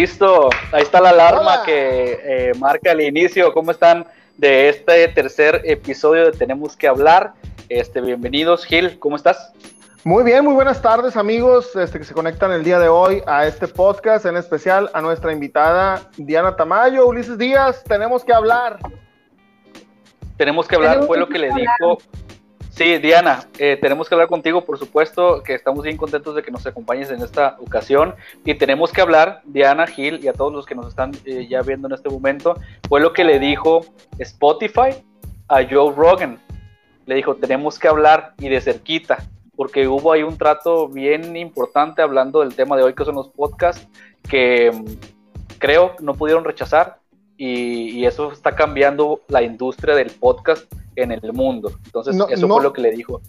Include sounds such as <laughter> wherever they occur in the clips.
Listo, ahí está la alarma que eh, marca el inicio. ¿Cómo están de este tercer episodio de Tenemos que hablar? Este, bienvenidos, Gil, ¿cómo estás? Muy bien, muy buenas tardes amigos este, que se conectan el día de hoy a este podcast, en especial a nuestra invitada Diana Tamayo, Ulises Díaz, tenemos que hablar. Tenemos que hablar, fue lo que le dijo Sí, Diana, eh, tenemos que hablar contigo, por supuesto, que estamos bien contentos de que nos acompañes en esta ocasión y tenemos que hablar, Diana, Gil y a todos los que nos están eh, ya viendo en este momento, fue lo que le dijo Spotify a Joe Rogan. Le dijo, tenemos que hablar y de cerquita, porque hubo ahí un trato bien importante hablando del tema de hoy, que son los podcasts, que mm, creo no pudieron rechazar y, y eso está cambiando la industria del podcast en el mundo. Entonces, eso fue lo que le dijo.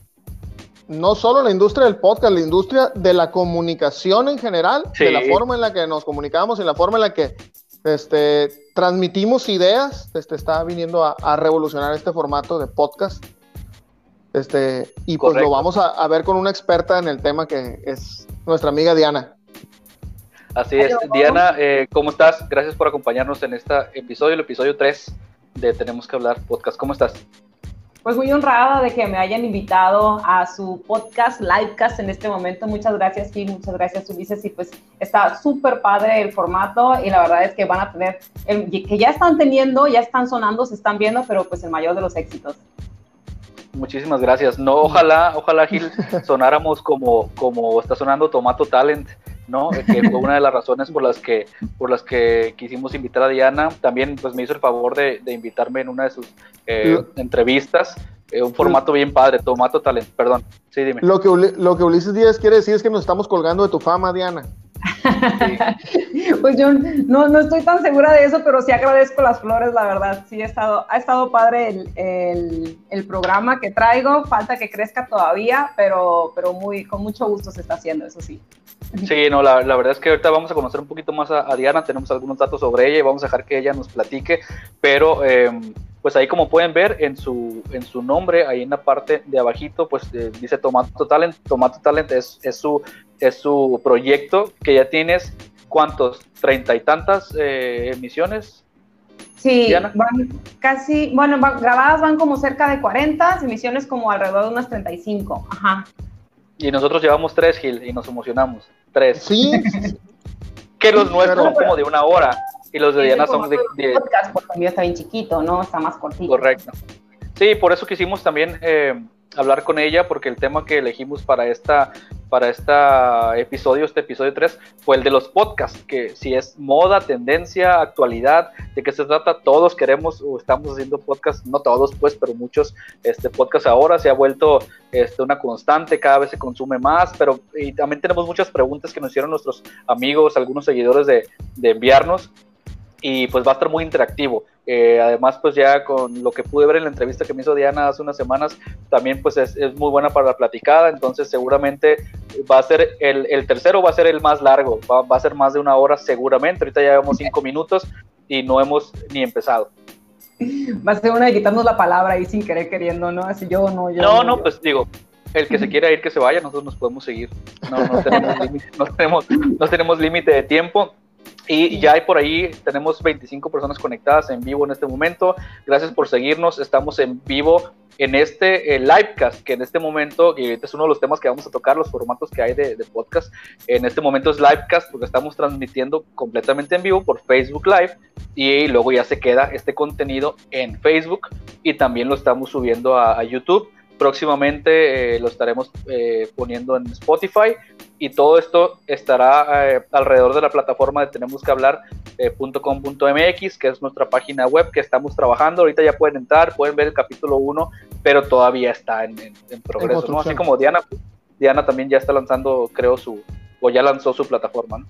No solo la industria del podcast, la industria de la comunicación en general, de la forma en la que nos comunicamos y la forma en la que este, transmitimos ideas, este, está viniendo a, revolucionar este formato de podcast. Este, y pues lo vamos a, ver con una experta en el tema que es nuestra amiga Diana. Así es, Diana, eh, ¿cómo estás? Gracias por acompañarnos en este episodio, el episodio 3 de Tenemos que hablar podcast. ¿Cómo estás? Pues muy honrada de que me hayan invitado a su podcast, Livecast en este momento. Muchas gracias, Gil, muchas gracias, Ulises. Y pues está súper padre el formato y la verdad es que van a tener, que ya están teniendo, ya están sonando, se están viendo, pero pues el mayor de los éxitos. Muchísimas gracias. No, ojalá, ojalá, Gil, <laughs> sonáramos como, como está sonando Tomato Talent ¿no? Que fue una de las razones por las que, por las que quisimos invitar a Diana. También pues me hizo el favor de, invitarme en una de sus eh, entrevistas. Eh, un formato bien padre, Tomato Talent, perdón. Sí, dime. Lo que, lo que Ulises Díaz quiere decir es que nos estamos colgando de tu fama, Diana. <laughs> pues yo no, no, estoy tan segura de eso, pero sí agradezco las flores, la verdad. Sí, ha estado, ha estado padre el, el, el, programa que traigo. Falta que crezca todavía, pero, pero muy, con mucho gusto se está haciendo, eso sí. Sí, no, la, la, verdad es que ahorita vamos a conocer un poquito más a, Diana, tenemos algunos datos sobre ella y vamos a dejar que ella nos platique, pero em, pues ahí como pueden ver en su, en su nombre, ahí en la parte de abajito, pues eh, dice Tomato Talent, Tomato Talent es, es, su, es su proyecto que ya tienes, ¿cuántos? ¿Treinta y tantas eh, emisiones? Sí, van casi, bueno, grabadas van como cerca de 40, emisiones como alrededor de unas 35, ajá. Y nosotros llevamos tres, Gil, y nos emocionamos. Tres. Sí. que los nuestros son como de una hora y los de Diana son de... de... Podcast, porque está bien chiquito, ¿no? Está más cortito. Correcto. Sí, por eso quisimos también eh, hablar con ella, porque el tema que elegimos para esta para este episodio, este episodio 3, fue el de los podcasts, que si es moda, tendencia, actualidad, de qué se trata, todos queremos o estamos haciendo podcasts, no todos pues, pero muchos este, podcasts ahora se ha vuelto este, una constante, cada vez se consume más, pero y también tenemos muchas preguntas que nos hicieron nuestros amigos, algunos seguidores de enviarnos y pues va a estar muy interactivo. Eh, además, pues ya con lo que pude ver en la entrevista que me hizo Diana hace unas semanas, también pues es, muy buena para la platicada, entonces seguramente va a ser el, el tercero, va a ser el más largo, va, va, a ser más de una hora seguramente, ahorita ya llevamos cinco minutos y no hemos ni empezado. Va a ser una de quitarnos la palabra ahí sin querer queriendo, ¿no? Así yo no, yo. No, no, pues digo, el que se quiera ir que se vaya, nosotros nos podemos seguir. No, no tenemos <laughs> límite no tenemos, no tenemos de tiempo. Y ya hay por ahí, tenemos 25 personas conectadas en vivo en este momento. Gracias por seguirnos. Estamos en vivo en este livecast, que en este momento, y este es uno de los temas que vamos a tocar, los formatos que hay de, podcast. En este momento es livecast porque estamos transmitiendo completamente en vivo por Facebook Live y luego ya se queda este contenido en Facebook y también lo estamos subiendo a YouTube próximamente eh, lo estaremos eh, poniendo en Spotify y todo esto estará eh, alrededor de la plataforma de tenemos que hablar.com.mx, que es nuestra página web que estamos trabajando. Ahorita ya pueden entrar, pueden ver el capítulo 1, pero todavía está en, progreso. Así como Diana, Diana también ya está lanzando, creo, su, o ya lanzó su plataforma. ¿no?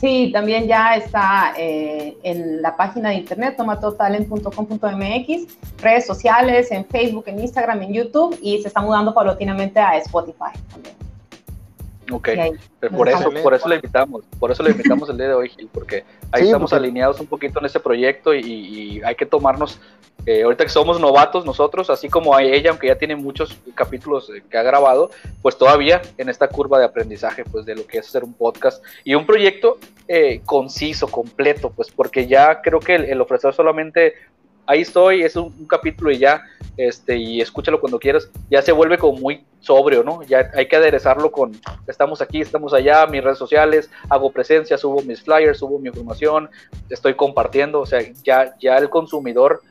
Sí, también ya está eh, en la página de internet tomatotalent.com.mx, redes sociales, en Facebook, en Instagram, en YouTube y se está mudando paulatinamente a Spotify también. Ok, por eso, por eso le invitamos, por eso le invitamos el día de hoy, Gil, porque ahí estamos alineados un poquito en ese proyecto y, hay que tomarnos, eh, ahorita que somos novatos nosotros, así como ella, aunque ya tiene muchos capítulos eh, que ha grabado, pues todavía en esta curva de aprendizaje, pues de lo que es hacer un podcast y un proyecto eh, conciso, completo, pues porque ya creo que el ofrecer solamente ahí estoy, es un, capítulo y ya, este, y escúchalo cuando quieras, ya se vuelve como muy sobrio, ¿no? Ya hay que aderezarlo con, estamos aquí, estamos allá, mis redes sociales, hago presencia, subo mis flyers, subo mi información, estoy compartiendo, o sea, ya, ya el consumidor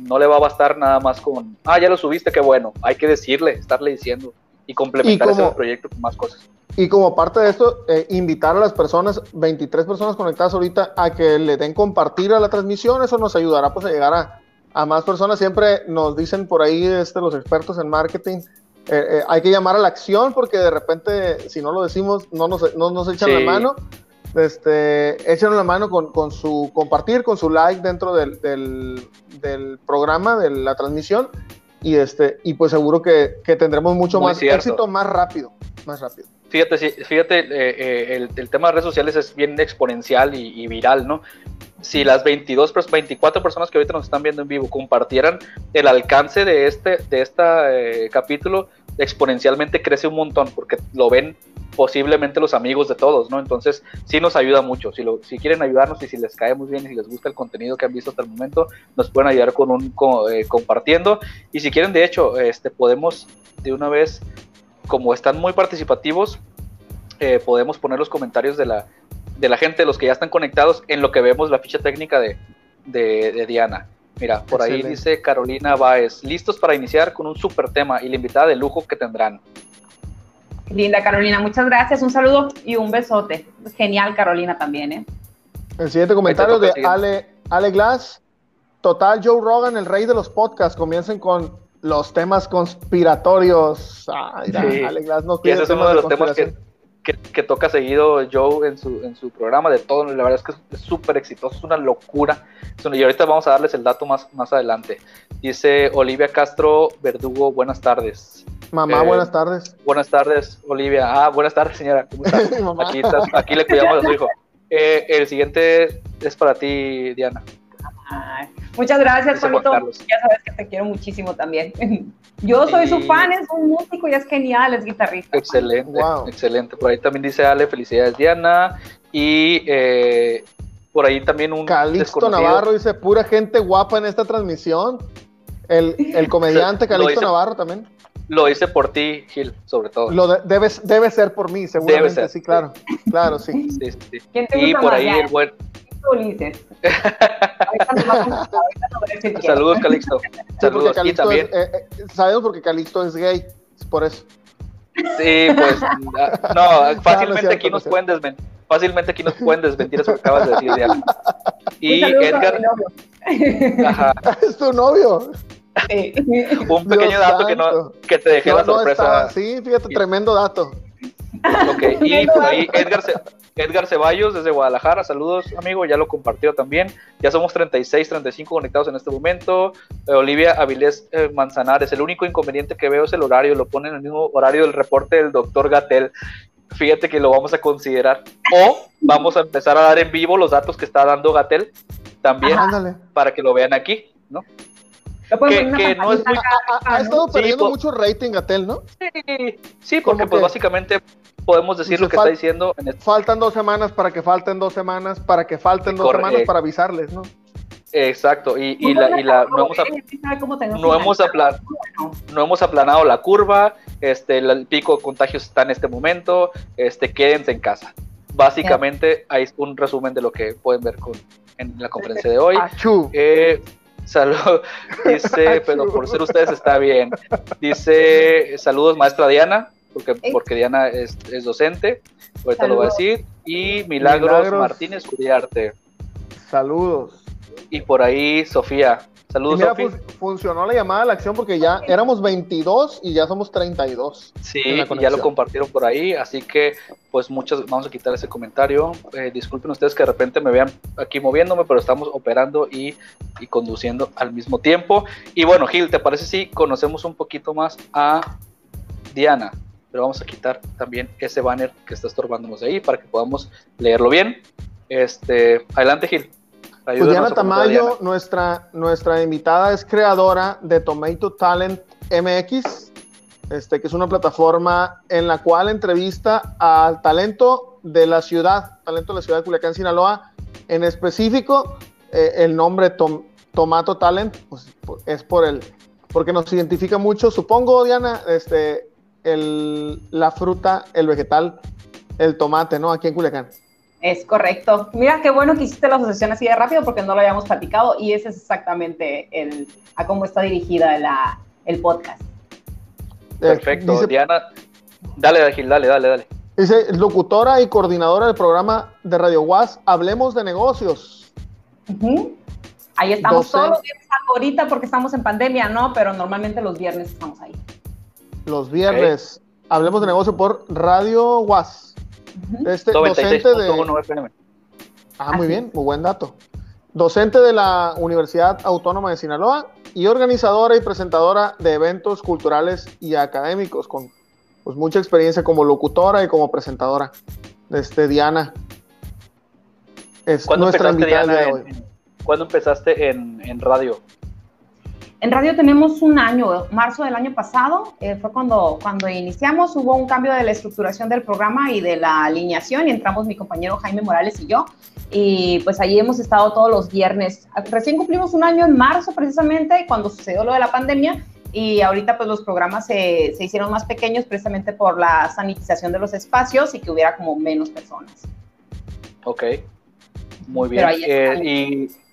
no le va a bastar nada más con, ah, ya lo subiste, qué bueno, hay que decirle, estarle diciendo y complementar ese proyecto con más cosas. Y como parte de esto, eh, invitar a las personas, 23 personas conectadas ahorita, a que le den compartir a la transmisión, eso nos ayudará pues a llegar a, a más personas. Siempre nos dicen por ahí este, los expertos en marketing, eh, eh, hay que llamar a la acción porque de repente, si no lo decimos, no nos, no nos echan la mano. Este, echan la mano con, con, su compartir, con su like dentro del, del, del, programa, de la transmisión. Y, este, y pues seguro que, que tendremos mucho más éxito más rápido. Más rápido. Fíjate, fíjate eh, el, el, tema de redes sociales es bien exponencial y, y viral, ¿no? si las 22, 24 personas que ahorita nos están viendo en vivo compartieran el alcance de este, de este capítulo, exponencialmente crece un montón, porque lo ven posiblemente los amigos de todos, ¿no? Entonces, sí nos ayuda mucho. Si, lo, si quieren ayudarnos y si les cae muy bien y si les gusta el contenido que han visto hasta el momento, nos pueden ayudar con un eh, compartiendo. Y si quieren, de hecho, este, podemos de una vez, como están muy participativos, eh, podemos poner los comentarios de la, de la gente, los que ya están conectados, en lo que vemos la ficha técnica de, de, Diana. Mira, por ahí dice Carolina Baez, listos para iniciar con un super tema y la invitada de lujo que tendrán. Linda Carolina, muchas gracias, un saludo y un besote. Genial Carolina también, ¿eh? El siguiente comentario de Ale, Ale Glass. Total, Joe Rogan, el rey de los podcasts, comiencen con los temas conspiratorios. Ay, Glass no quiere. Ese es uno de los temas que, que, toca seguido Joe en su, en su programa, de todo, la verdad es que es súper exitoso, es una locura. Y ahorita vamos a darles el dato más, más adelante. Dice Olivia Castro Verdugo, buenas tardes. Mamá, eh, buenas tardes. Buenas tardes, Olivia. Ah, buenas tardes, señora. <laughs> aquí, aquí, le cuidamos a su hijo. <laughs> Eh, el siguiente es para ti, Diana. Muchas gracias, Juanito. Ya sabes que te quiero muchísimo también. <laughs> Yo soy su fan, es un músico y es genial, es guitarrista. Excelente, excelente. Por ahí también dice Ale, felicidades Diana. Y eh, por ahí también un... Calixto Navarro dice, pura gente guapa en esta transmisión. El, el comediante <laughs> Calixto Navarro también. Lo hice por ti, Gil, sobre todo. Lo debe, debe ser por mí, seguramente, sí, claro. Claro, sí. sí, sí. y por ahí el buen... Ulises. <laughs> Saludos, Calixto. <laughs> Saludos. y también. Eh, eh, sabemos porque Calixto es gay, es por eso. Sí, pues no, <laughs> fácilmente aquí nos pueden desmentir, fácilmente aquí nos pueden desmentir eso que acabas de decir, Diana. Y Edgar. Ajá. Es tu novio. Un pequeño dato que no que te dejé la sorpresa. sí, fíjate, tremendo dato. <laughs> Ok, y por ahí Edgar, Edgar Ceballos desde Guadalajara, saludos amigo, ya lo compartió también. Ya somos 36, 35 conectados en este momento. Eh, Olivia Avilés eh, Manzanares, el único inconveniente que veo es el horario, lo pone en el mismo horario del reporte del doctor Gatel. Fíjate que lo vamos a considerar. O vamos a empezar a dar en vivo los datos que está dando Gatel también para que lo vean aquí, ¿no? Que, no es muy... ha, estado perdiendo mucho rating Gatel, ¿no? Sí, sí porque pues básicamente podemos decir lo que está diciendo. Faltan dos semanas para que falten dos semanas, para que falten dos semanas para avisarles, ¿no? Exacto, y, y la, y la, no, hemos, no, hemos no hemos aplanado la curva, este, el pico de contagios está en este momento, este, quédense en casa. Básicamente, hay un resumen de lo que pueden ver con, en la conferencia de hoy. Eh, salud, dice, <laughs> pero por ser ustedes está bien. Dice, saludos maestra Diana, porque, porque Diana es, docente, ahorita lo voy a decir, y Milagros, Martínez Curiarte. Saludos. Y por ahí Sofía. Saludos, Sofía. funcionó la llamada a la acción porque ya éramos 22 y ya somos 32. Sí, ya lo compartieron por ahí, así que pues muchas, vamos a quitar ese comentario. Eh, disculpen ustedes que de repente me vean aquí moviéndome, pero estamos operando y, y conduciendo al mismo tiempo. Y bueno, Gil, ¿te parece si conocemos un poquito más a Diana? Pero vamos a quitar también ese banner que está estorbándonos de ahí para que podamos leerlo bien. Este, adelante, Gil. Pues Diana Tamayo, Nuestra, nuestra invitada, es creadora de Tomato Talent MX, este, que es una plataforma en la cual entrevista al talento de la ciudad, talento de la ciudad de Culiacán, Sinaloa. En específico, eh, el nombre Tomato Talent pues, es por el, porque nos identifica mucho, supongo, Diana, este, el, la fruta, el vegetal, el tomate, ¿no? Aquí en Culiacán. Es correcto. Mira, qué bueno que hiciste la asociación así de rápido porque no lo habíamos platicado y ese es exactamente el, a cómo está dirigida la, el podcast. Perfecto. Diana, dale, Gil, dale, dale, dale. Dice, locutora y coordinadora del programa de Radio Was, Hablemos de Negocios. Ahí estamos todos los viernes ahorita porque estamos en pandemia, ¿no? Pero normalmente los viernes estamos ahí. Los viernes. Hablemos de negocio por Radio Was. Este docente de. Ah, muy bien, muy buen dato. Docente de la Universidad Autónoma de Sinaloa y organizadora y presentadora de eventos culturales y académicos con pues, mucha experiencia como locutora y como presentadora. Este, Diana. Es nuestra invitada de hoy. ¿Cuándo empezaste en, en radio? En radio tenemos un año, marzo del año pasado, eh, fue cuando, cuando iniciamos, hubo un cambio de la estructuración del programa y de la alineación y entramos mi compañero Jaime Morales y yo y pues allí hemos estado todos los viernes. Recién cumplimos un año en marzo precisamente cuando sucedió lo de la pandemia y ahorita pues los programas se, se hicieron más pequeños precisamente por la sanitización de los espacios y que hubiera como menos personas. Ok, muy bien. Eh, y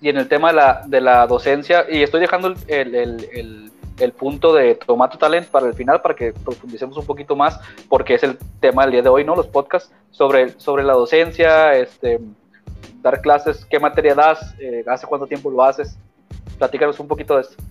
y en el tema de la, de la docencia, y estoy dejando el, el, el, el, punto de Tomato Talent para el final, para que profundicemos un poquito más, porque es el tema del día de hoy, ¿no? Los podcasts sobre, sobre la docencia, este, dar clases, qué materia das, eh, hace cuánto tiempo lo haces. Platícanos un poquito de esto.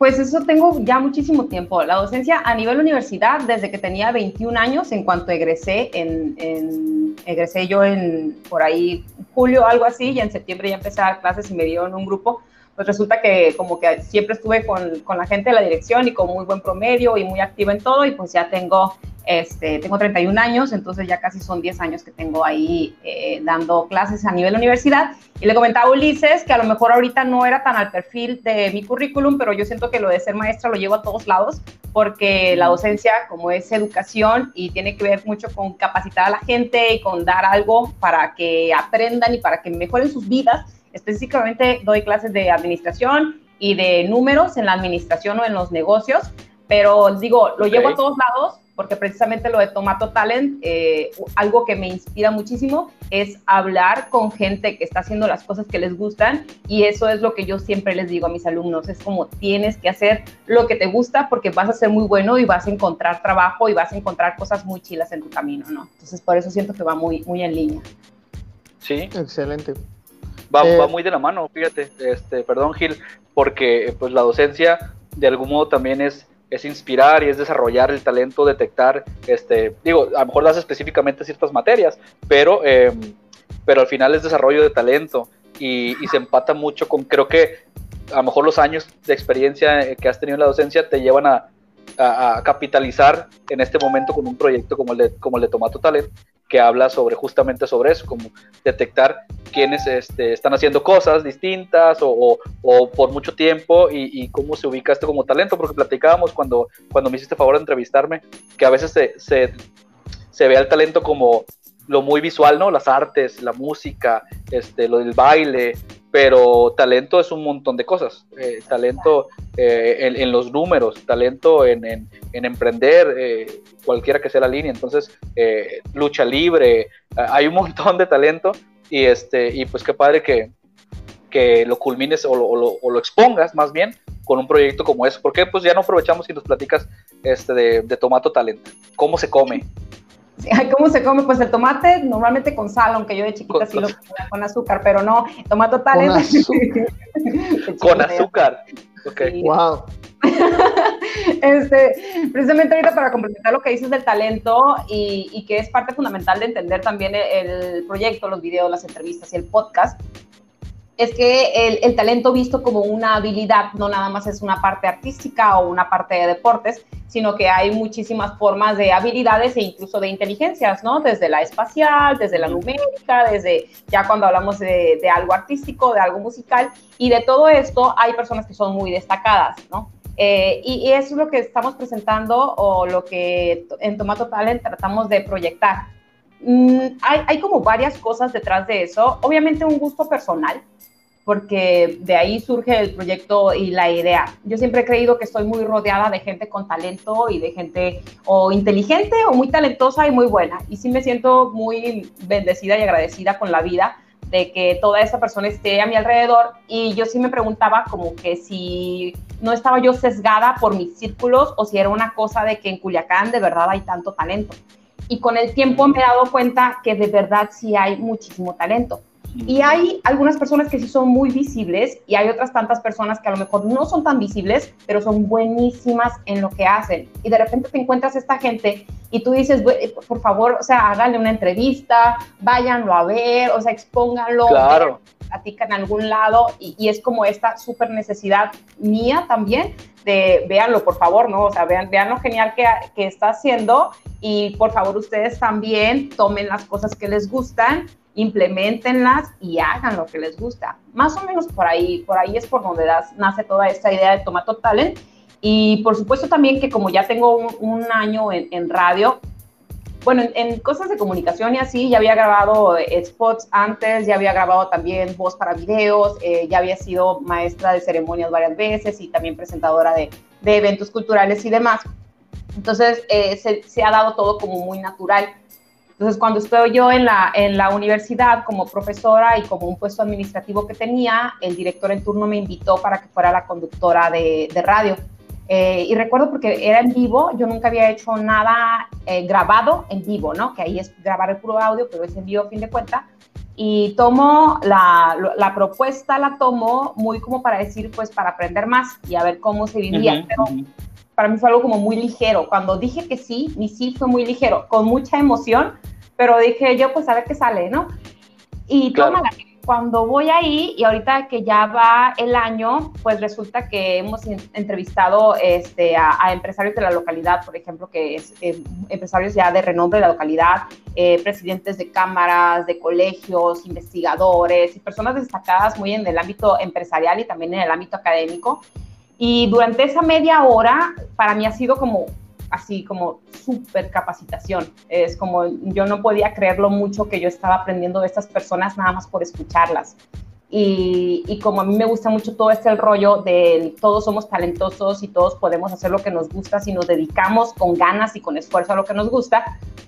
Pues eso tengo ya muchísimo tiempo. La docencia a nivel universidad, desde que tenía 21 años, en cuanto egresé, en, egresé yo en por ahí julio, algo así, y en septiembre ya empecé a dar clases y me dieron un grupo pues resulta que como que siempre estuve con, con, la gente de la dirección y con muy buen promedio y muy activa en todo y pues ya tengo, este, tengo 31 años, entonces ya casi son 10 años que tengo ahí eh, dando clases a nivel universidad. Y le comentaba a Ulises que a lo mejor ahorita no era tan al perfil de mi currículum, pero yo siento que lo de ser maestra lo llevo a todos lados porque la docencia como es educación y tiene que ver mucho con capacitar a la gente y con dar algo para que aprendan y para que mejoren sus vidas Específicamente doy clases de administración y de números en la administración o en los negocios, pero digo, lo llevo a todos lados porque precisamente lo de Tomato Talent, eh, algo que me inspira muchísimo es hablar con gente que está haciendo las cosas que les gustan y eso es lo que yo siempre les digo a mis alumnos, es como tienes que hacer lo que te gusta porque vas a ser muy bueno y vas a encontrar trabajo y vas a encontrar cosas muy chilas en tu camino, ¿no? Entonces por eso siento que va muy, muy en línea. Sí. Excelente. Va, va, eh, muy de la mano, fíjate, este, perdón Gil, porque pues la docencia de algún modo también es, es inspirar y es desarrollar el talento, detectar, este, digo, a lo mejor das específicamente ciertas materias, pero, em, pero al final es desarrollo de talento y, y, se empata mucho con, creo que a lo mejor los años de experiencia que has tenido en la docencia te llevan a, a, capitalizar en este momento con un proyecto como el de, como el de Tomato Talent, que habla sobre justamente sobre eso, como detectar quiénes este, están haciendo cosas distintas o, o, por mucho tiempo y, cómo se ubica esto como talento, porque platicábamos cuando, cuando me hiciste favor de entrevistarme, que a veces se, se, se ve al talento como lo muy visual, ¿no? Las artes, la música, este, lo del baile, pero talento es un montón de cosas. Eh, talento eh, en, los números, talento en, en, emprender, eh, cualquiera que sea la línea. Entonces, lucha libre, hay un montón de talento y, este, y pues qué padre que, que lo culmines o lo, o, lo, expongas más bien con un proyecto como ese. porque Pues ya no aprovechamos y nos platicas este, de, de Tomato Talento. ¿Cómo se come? ¿Cómo se come? Pues el tomate normalmente con sal, aunque yo de chiquita sí lo comía con azúcar, pero no, tomate tal Con azúcar. <laughs> con azúcar. Ok. Wow. <laughs> este, precisamente ahorita para complementar lo que dices del talento y, y, que es parte fundamental de entender también el proyecto, los videos, las entrevistas y el podcast, es que el, talento visto como una habilidad no nada más es una parte artística o una parte de deportes, sino que hay muchísimas formas de habilidades e incluso de inteligencias, ¿no? Desde la espacial, desde la numérica, desde ya cuando hablamos de, de algo artístico, de algo musical, y de todo esto hay personas que son muy destacadas, ¿no? Eh, y, eso es lo que estamos presentando o lo que en Tomato Talent tratamos de proyectar. Mm, hay, hay, como varias cosas detrás de eso. Obviamente un gusto personal, porque de ahí surge el proyecto y la idea. Yo siempre he creído que estoy muy rodeada de gente con talento y de gente o inteligente o muy talentosa y muy buena. Y sí me siento muy bendecida y agradecida con la vida de que toda esa persona esté a mi alrededor. Y yo sí me preguntaba como que si no estaba yo sesgada por mis círculos o si era una cosa de que en Culiacán de verdad hay tanto talento. Y con el tiempo me he dado cuenta que de verdad sí hay muchísimo talento y hay algunas personas que sí son muy visibles y hay otras tantas personas que a lo mejor no son tan visibles, pero son buenísimas en lo que hacen. Y de repente te encuentras esta gente y tú dices, por favor, o sea, háganle una entrevista, váyanlo a ver, o sea, expónganlo. Claro. en algún lado y, y es como esta súper necesidad mía también de véanlo, por favor, ¿no? O sea, vean, vean lo genial que, que, está haciendo y por favor ustedes también tomen las cosas que les gustan implementenlas y hagan lo que les gusta. Más o menos por ahí, por ahí es por donde nace toda esta idea de Tomato Talent. Y por supuesto también que como ya tengo un, año en, radio, bueno, en, cosas de comunicación y así, ya había grabado eh, spots antes, ya había grabado también voz para videos, eh, ya había sido maestra de ceremonias varias veces y también presentadora de, de eventos culturales y demás. Entonces eh, se, se, ha dado todo como muy natural. Entonces, cuando estoy yo en la, en la universidad como profesora y como un puesto administrativo que tenía, el director en turno me invitó para que fuera la conductora de, de radio. Eh, y recuerdo porque era en vivo, yo nunca había hecho nada eh, grabado en vivo, ¿no? Que ahí es grabar el puro audio, pero es en vivo a fin de cuentas. Y tomo la, la, propuesta, la tomo muy como para decir, pues para aprender más y a ver cómo se vivía. pero para mí fue algo como muy ligero. Cuando dije que sí, mi sí fue muy ligero, con mucha emoción, pero dije yo, pues a ver qué sale, ¿no? Y claro. cuando voy ahí, y ahorita que ya va el año, pues resulta que hemos entrevistado este, a, empresarios de la localidad, por ejemplo, que es eh, empresarios ya de renombre de la localidad, eh, presidentes de cámaras, de colegios, investigadores y personas destacadas muy en el ámbito empresarial y también en el ámbito académico. Y durante esa media hora, para mí ha sido como así como súper capacitación. Es como yo no podía creer lo mucho que yo estaba aprendiendo de estas personas nada más por escucharlas. Y, como a mí me gusta mucho todo este rollo de todos somos talentosos y todos podemos hacer lo que nos gusta si nos dedicamos con ganas y con esfuerzo a lo que nos gusta,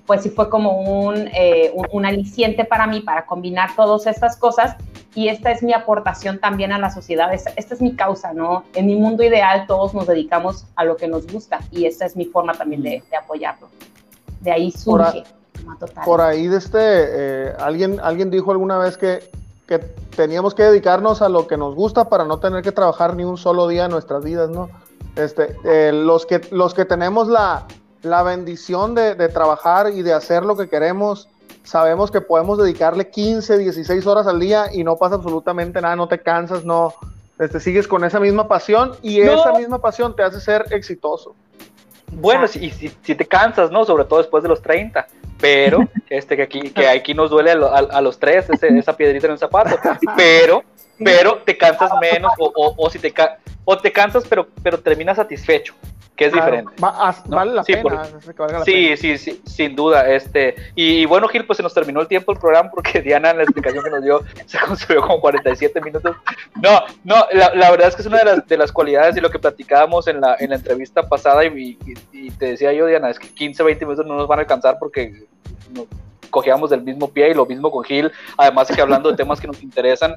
pues sí fue como un, eh, un, aliciente para mí para combinar todas estas cosas y esta es mi aportación también a la sociedad, esta, es mi causa, ¿no? En mi mundo ideal todos nos dedicamos a lo que nos gusta y esta es mi forma también de, apoyarlo. De ahí surge. Por, ahí de este, eh, alguien, alguien dijo alguna vez que que teníamos que dedicarnos a lo que nos gusta para no tener que trabajar ni un solo día en nuestras vidas, ¿no? Este, eh, los, que, los que tenemos la, la bendición de, de, trabajar y de hacer lo que queremos, sabemos que podemos dedicarle 15, 16 horas al día y no pasa absolutamente nada, no te cansas, no, este, sigues con esa misma pasión y esa misma pasión te hace ser exitoso. Bueno, si, si, si, te cansas, ¿no? Sobre todo después de los 30 pero este que aquí que aquí nos duele a, los tres esa piedrita en el zapato pero pero te cansas menos o, o, si te o te cansas pero pero terminas satisfecho que es diferente vale la sí, pena, sí, sí, sí, sin duda este y, bueno Gil pues se nos terminó el tiempo el programa porque <laughs> Diana en la explicación que nos dio se consumió como 47 minutos no no la, la, verdad es que es una de las, de las cualidades y lo que platicábamos en la en la entrevista pasada y, y te decía yo Diana es que 15 20 minutos no nos van a alcanzar porque cogíamos del mismo pie y lo mismo con Gil, además que hablando de temas que nos interesan.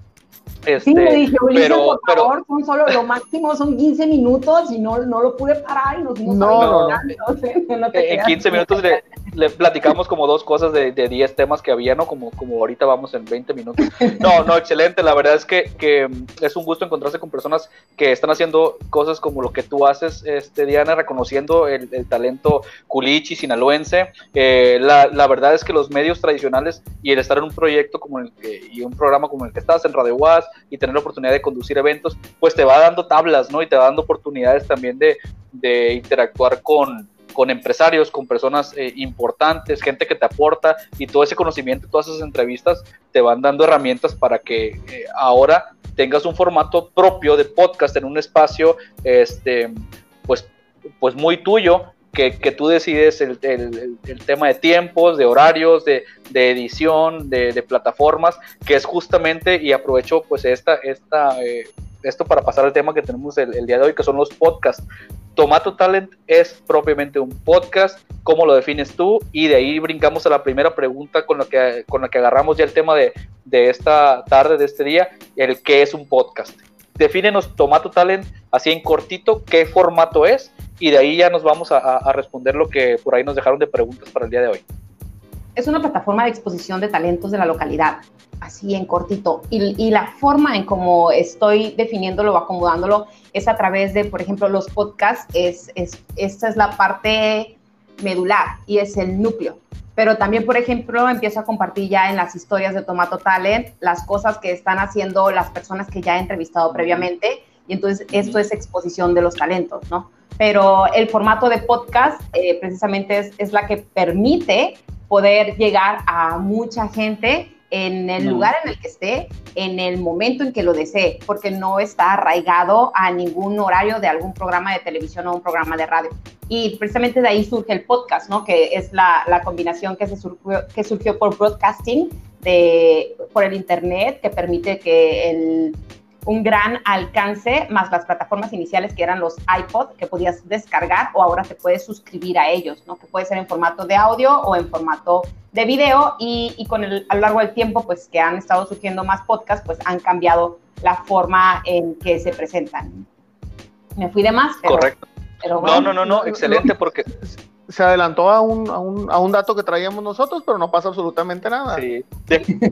Este, sí, me dije, pero, por favor, son solo lo máximo son 15 minutos y no, no lo pude parar y nos dimos no, no, no, <laughs> En 15 minutos le, le platicamos como dos cosas de 10 temas que había, ¿no? Como, como ahorita vamos en 20 minutos. No, no, excelente. La verdad es que, que es un gusto encontrarse con personas que están haciendo cosas como lo que tú haces, este, Diana, reconociendo el, talento culichi, sinaloense. Eh, la, la, verdad es que los medios tradicionales y el estar en un proyecto como el que, y un programa como el que estás en Radio UAS y tener la oportunidad de conducir eventos, pues te va dando tablas, ¿no? Y te va dando oportunidades también de, de interactuar con con empresarios, con personas eh, importantes, gente que te aporta y todo ese conocimiento, todas esas entrevistas te van dando herramientas para que eh, ahora tengas un formato propio de podcast en un espacio, este, pues, pues muy tuyo, que, tú decides el, tema de tiempos, de horarios, de, edición, de, plataformas, que es justamente, y aprovecho pues esta, esta eh, esto para pasar al tema que tenemos el, día de hoy, que son los podcasts. Tomato Talent es propiamente un podcast, ¿cómo lo defines tú? Y de ahí brincamos a la primera pregunta con la que, con la que agarramos ya el tema de, de esta tarde, de este día, el qué es un podcast. Defínenos Tomato Talent así en cortito, qué formato es, y de ahí ya nos vamos a, a responder lo que por ahí nos dejaron de preguntas para el día de hoy es una plataforma de exposición de talentos de la localidad, así en cortito. Y, la forma en cómo estoy definiéndolo o acomodándolo es a través de, por ejemplo, los podcasts. Es, es, esta es la parte medular y es el núcleo. Pero también, por ejemplo, empiezo a compartir ya en las historias de Tomato Talent las cosas que están haciendo las personas que ya he entrevistado previamente. Y entonces esto es exposición de los talentos, ¿no? Pero el formato de podcast eh, precisamente es, es la que permite poder llegar a mucha gente en el lugar en el que esté, en el momento en que lo desee, porque no está arraigado a ningún horario de algún programa de televisión o un programa de radio. Y precisamente de ahí surge el podcast, ¿no? Que es la, la combinación que, se surgió, que surgió por broadcasting, de, por el Internet, que permite que el un gran alcance, más las plataformas iniciales que eran los iPod, que podías descargar o ahora te puedes suscribir a ellos, ¿no? Que puede ser en formato de audio o en formato de video y, con el, a lo largo del tiempo, pues que han estado surgiendo más podcasts, pues han cambiado la forma en que se presentan. Me fui de más, Correcto. no, no, no, no, excelente porque se adelantó a un, a, un, a un, dato que traíamos nosotros, pero no pasa absolutamente nada. Sí.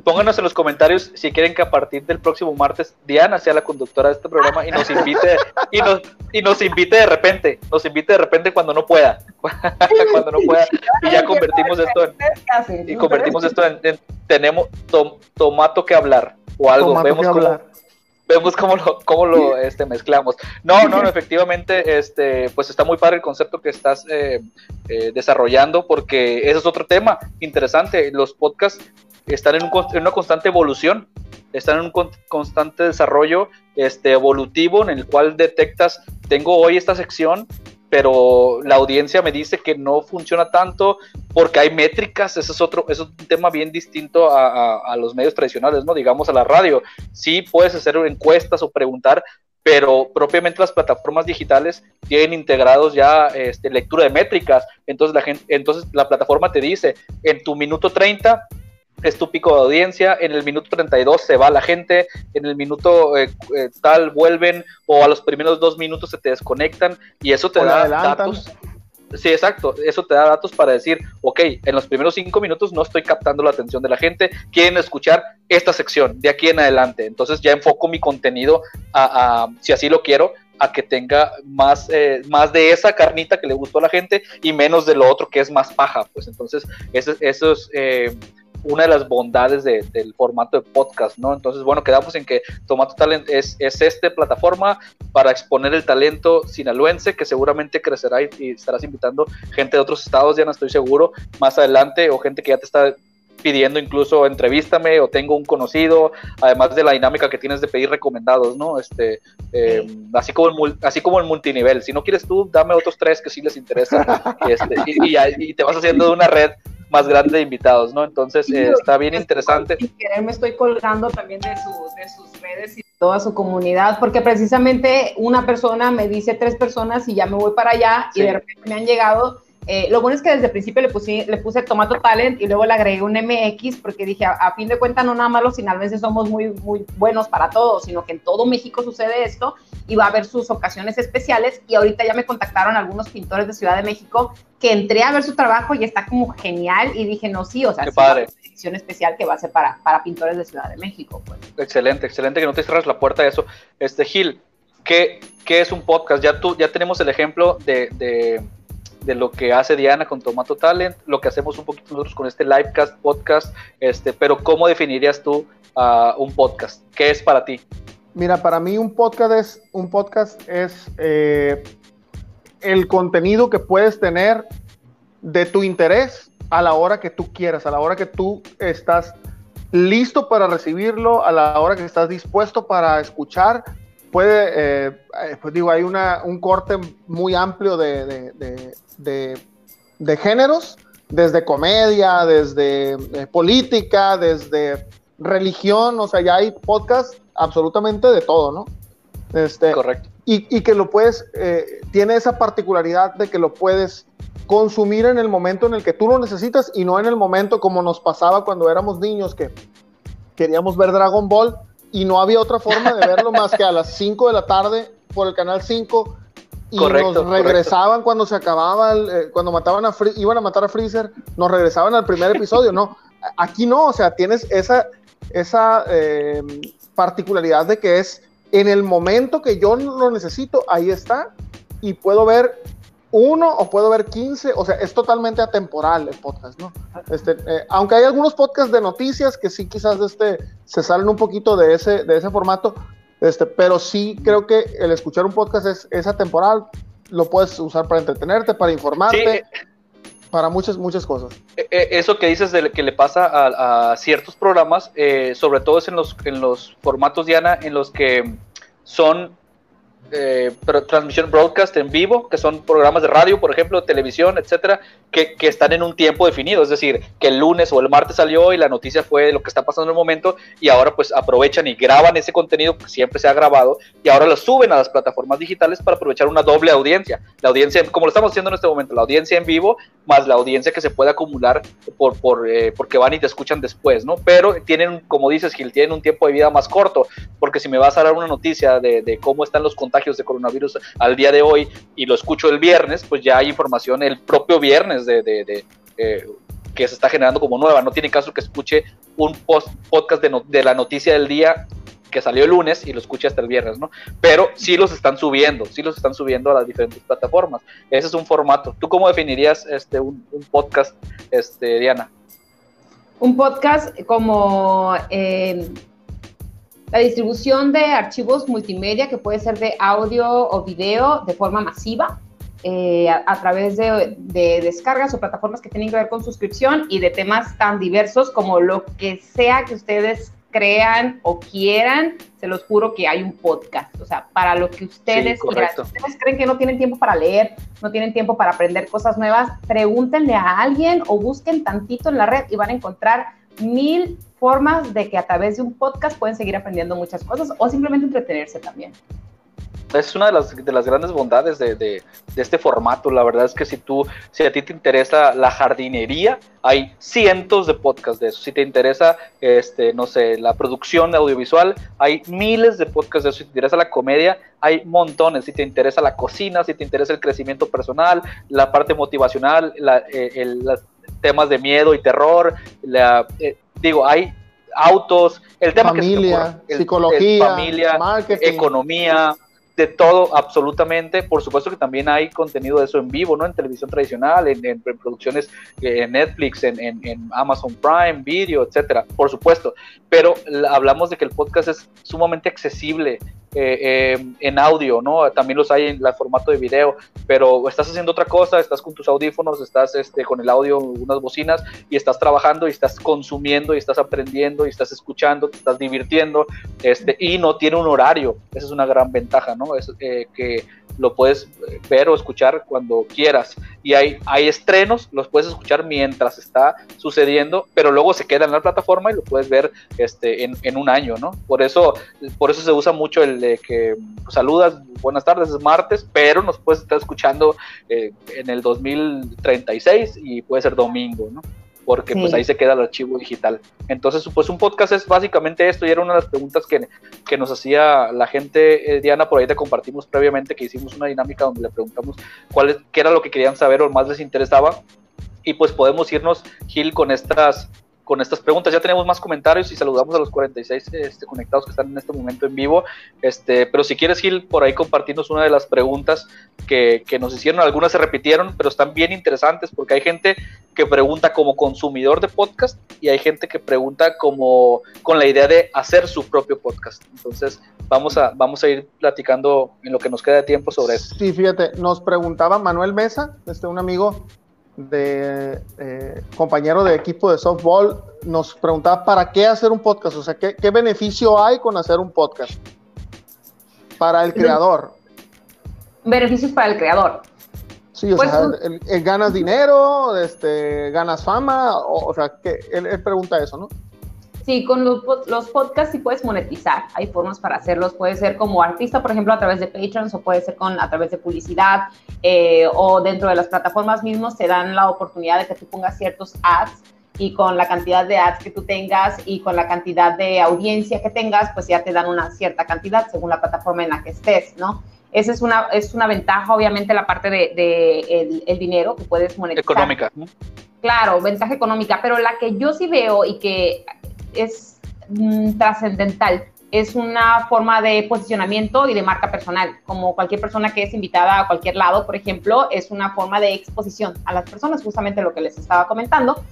Pónganos en los comentarios si quieren que a partir del próximo martes Diana sea la conductora de este programa y nos invite y nos, y nos invite de repente, nos invite de repente cuando no pueda, <laughs> cuando no pueda y ya convertimos esto en y convertimos esto en, tenemos tomato que hablar o algo, vemos cómo vemos cómo lo, cómo lo este, mezclamos. No, no, efectivamente, este, pues está muy padre el concepto que estás eh, eh, desarrollando, porque ese es otro tema interesante. Los podcasts están en, un, en una constante evolución, están en un constante desarrollo este, evolutivo en el cual detectas, tengo hoy esta sección pero la audiencia me dice que no funciona tanto porque hay métricas, ese es otro, es un tema bien distinto a, los medios tradicionales, ¿no? Digamos a la radio. Sí puedes hacer encuestas o preguntar, pero propiamente las plataformas digitales tienen integrados ya este, lectura de métricas. Entonces la, gente, entonces la plataforma te dice, en tu minuto 30 es tu pico de audiencia, en el minuto 32 se va la gente, en el minuto eh, eh, tal vuelven o a los primeros dos minutos se te desconectan y eso te da datos. Sí, exacto, eso te da datos para decir, ok, en los primeros cinco minutos no estoy captando la atención de la gente, quieren escuchar esta sección de aquí en adelante, entonces ya enfoco mi contenido a, si así lo quiero, a que tenga más, eh, más de esa carnita que le gustó a la gente y menos de lo otro que es más paja, pues. Entonces eso, eso es una de las bondades del formato de podcast, ¿no? Entonces, bueno, quedamos en que Tomato Talent es, es esta plataforma para exponer el talento sinaloense que seguramente crecerá y, estarás invitando gente de otros estados, ya no estoy seguro, más adelante, o gente que ya te está pidiendo incluso entrevístame o tengo un conocido, además de la dinámica que tienes de pedir recomendados, ¿no? Este, eh, así, como el, así como el multinivel. Si no quieres tú, dame otros tres que sí les interesa <laughs> este, y, y te vas haciendo de una red más grande de invitados, ¿no? Entonces eh, está bien interesante. Sin querer me estoy colgando también de, de sus redes y toda su comunidad, porque precisamente una persona me dice tres personas y ya me voy para allá y de repente me han llegado Eh, lo bueno es que desde el principio le puse, le puse Tomato Talent y luego le agregué un MX porque dije, a, fin de cuentas, no nada más los sinaloenses somos muy, muy buenos para todo, sino que en todo México sucede esto y va a haber sus ocasiones especiales. Y ahorita ya me contactaron algunos pintores de Ciudad de México que entré a ver su trabajo y está como genial y dije, no, sí, o sea, es una edición especial que va a ser para, para pintores de Ciudad de México. Pues. Excelente, excelente que no te cierres la puerta a eso. Este, Gil, ¿qué, ¿qué, es un podcast? Ya, tú, ya tenemos el ejemplo de de lo que hace Diana con Tomato Talent, lo que hacemos un poquito nosotros con este livecast, podcast, este, pero ¿cómo definirías tú uh, un podcast? ¿Qué es para ti? Mira, para mí un podcast es, un podcast es eh, el contenido que puedes tener de tu interés a la hora que tú quieras, a la hora que tú estás listo para recibirlo, a la hora que estás dispuesto para escuchar, puede, eh, eh, pues digo, hay una, un corte muy amplio de, de, géneros, desde comedia, desde eh, política, desde religión, o sea, ya hay podcast absolutamente de todo, ¿no? Este, Correcto. Y, que lo puedes, tiene esa particularidad de que lo puedes consumir en el momento en el que tú lo necesitas y no en el momento como nos pasaba cuando éramos niños que queríamos ver Dragon Ball y no había otra forma de verlo más que a las 5 de la tarde por el canal 5 y nos regresaban cuando se acababa, eh, cuando mataban a iban a matar a Freezer, nos regresaban al primer episodio, no, aquí no, o sea, tienes esa, esa em, particularidad de que es en el momento que yo lo necesito, ahí está, y puedo ver uno o puedo ver 15, o sea, es totalmente atemporal el podcast, ¿no? Este, eh, aunque hay algunos podcasts de noticias que sí quizás este, se salen un poquito de ese, de ese formato, este, pero sí creo que el escuchar un podcast es, es atemporal, lo puedes usar para entretenerte, para informarte. Para muchas, muchas cosas. E, e, eso que dices de que le pasa a, a ciertos programas, eh, sobre todo es en los, en los formatos, Diana, en los que son eh, transmisión broadcast en vivo, que son programas de radio, por ejemplo, televisión, etcétera, que, que, están en un tiempo definido. Es decir, que el lunes o el martes salió y la noticia fue lo que está pasando en el momento, y ahora pues aprovechan y graban ese contenido que siempre se ha grabado, y ahora lo suben a las plataformas digitales para aprovechar una doble audiencia. La audiencia, como lo estamos haciendo en este momento, la audiencia en vivo, más la audiencia que se puede acumular por, por eh, porque van y te escuchan después, ¿no? Pero tienen, como dices, Gil, tienen un tiempo de vida más corto, porque si me vas a dar una noticia de, de cómo están los contagios de coronavirus al día de hoy y lo escucho el viernes, pues ya hay información el propio viernes de, eh, que se está generando como nueva. No tiene caso que escuche un podcast de, la noticia del día que salió el lunes y lo escuche hasta el viernes, ¿no? Pero sí los están subiendo, sí los están subiendo a las diferentes plataformas. Ese es un formato. ¿Tú cómo definirías este un, podcast, este, Diana? Un podcast como eh, la distribución de archivos multimedia, que puede ser de audio o video de forma masiva, eh, a, través de, descargas o plataformas que tienen que ver con suscripción y de temas tan diversos como lo que sea que ustedes crean o quieran, se los juro que hay un podcast. O sea, para lo que ustedes quieran. ustedes creen que no tienen tiempo para leer, no tienen tiempo para aprender cosas nuevas, pregúntenle a alguien o busquen tantito en la red y van a encontrar mil formas de que a través de un podcast pueden seguir aprendiendo muchas cosas o simplemente entretenerse también. Es una de las, de las grandes bondades de, de, este formato. La verdad es que si tú, si a ti te interesa la jardinería, hay cientos de podcasts de eso. Si te interesa, este, no sé, la producción audiovisual, hay miles de podcasts de eso. Si te interesa la comedia, hay montones. Si te interesa la cocina, si te interesa el crecimiento personal, la parte motivacional, la, eh, los temas de miedo y terror, la, eh, digo, hay autos, el tema familia, que psicología, familia, economía, de todo absolutamente. Por supuesto que también hay contenido de eso en vivo, ¿no? En televisión tradicional, en, producciones eh, en Netflix, en, en, Amazon Prime, Video, etcétera, por supuesto. Pero hablamos de que el podcast es sumamente accesible eh, eh, en audio, ¿no? También los hay en el formato de video, pero estás haciendo otra cosa, estás con tus audífonos, estás este, con el audio, unas bocinas, y estás trabajando y estás consumiendo y estás aprendiendo y estás escuchando, te estás divirtiendo, este, y no tiene un horario. Esa es una gran ventaja, ¿no? Es eh, que lo puedes ver o escuchar cuando quieras. Y hay, hay estrenos, los puedes escuchar mientras está sucediendo, pero luego se queda en la plataforma y lo puedes ver este, en, en un año, ¿no? Por eso, por eso se usa mucho el de que pues, saludas, buenas tardes, es martes, pero nos puedes estar escuchando eh, en el 2036 y puede ser domingo, ¿no? Porque pues ahí se queda el archivo digital. Entonces, pues un podcast es básicamente esto y era una de las preguntas que, que nos hacía la gente, eh, Diana, por ahí te compartimos previamente que hicimos una dinámica donde le preguntamos cuál es, qué era lo que querían saber o más les interesaba y pues podemos irnos, Gil, con estas con estas preguntas. Ya tenemos más comentarios y saludamos a los 46 este, conectados que están en este momento en vivo. Este, pero si quieres, Gil, por ahí compartirnos una de las preguntas que, que, nos hicieron. Algunas se repitieron, pero están bien interesantes porque hay gente que pregunta como consumidor de podcast y hay gente que pregunta como con la idea de hacer su propio podcast. Entonces, vamos a, vamos a ir platicando en lo que nos queda de tiempo sobre eso. Sí, fíjate, nos preguntaba Manuel Mesa, este, un amigo de eh, compañero de equipo de softball nos preguntaba para qué hacer un podcast, o sea, ¿qué, qué beneficio hay con hacer un podcast para el creador. Beneficios para el creador. Sí, o pues sea, ganas dinero, este, ganas fama, o, o sea, que él, él pregunta eso, ¿no? Sí, con los, los, podcasts sí puedes monetizar. Hay formas para hacerlos. Puede ser como artista, por ejemplo, a través de Patreon, o puede ser con, a través de publicidad, eh, o dentro de las plataformas mismos te dan la oportunidad de que tú pongas ciertos ads y con la cantidad de ads que tú tengas y con la cantidad de audiencia que tengas, pues ya te dan una cierta cantidad según la plataforma en la que estés, ¿no? Esa es una, es una ventaja, obviamente, la parte de, de el, el, dinero que puedes monetizar. Económica. Claro, ventaja económica, pero la que yo sí veo y que es mm, trascendental. Es una forma de posicionamiento y de marca personal. Como cualquier persona que es invitada a cualquier lado, por ejemplo, es una forma de exposición a las personas, justamente lo que les estaba comentando.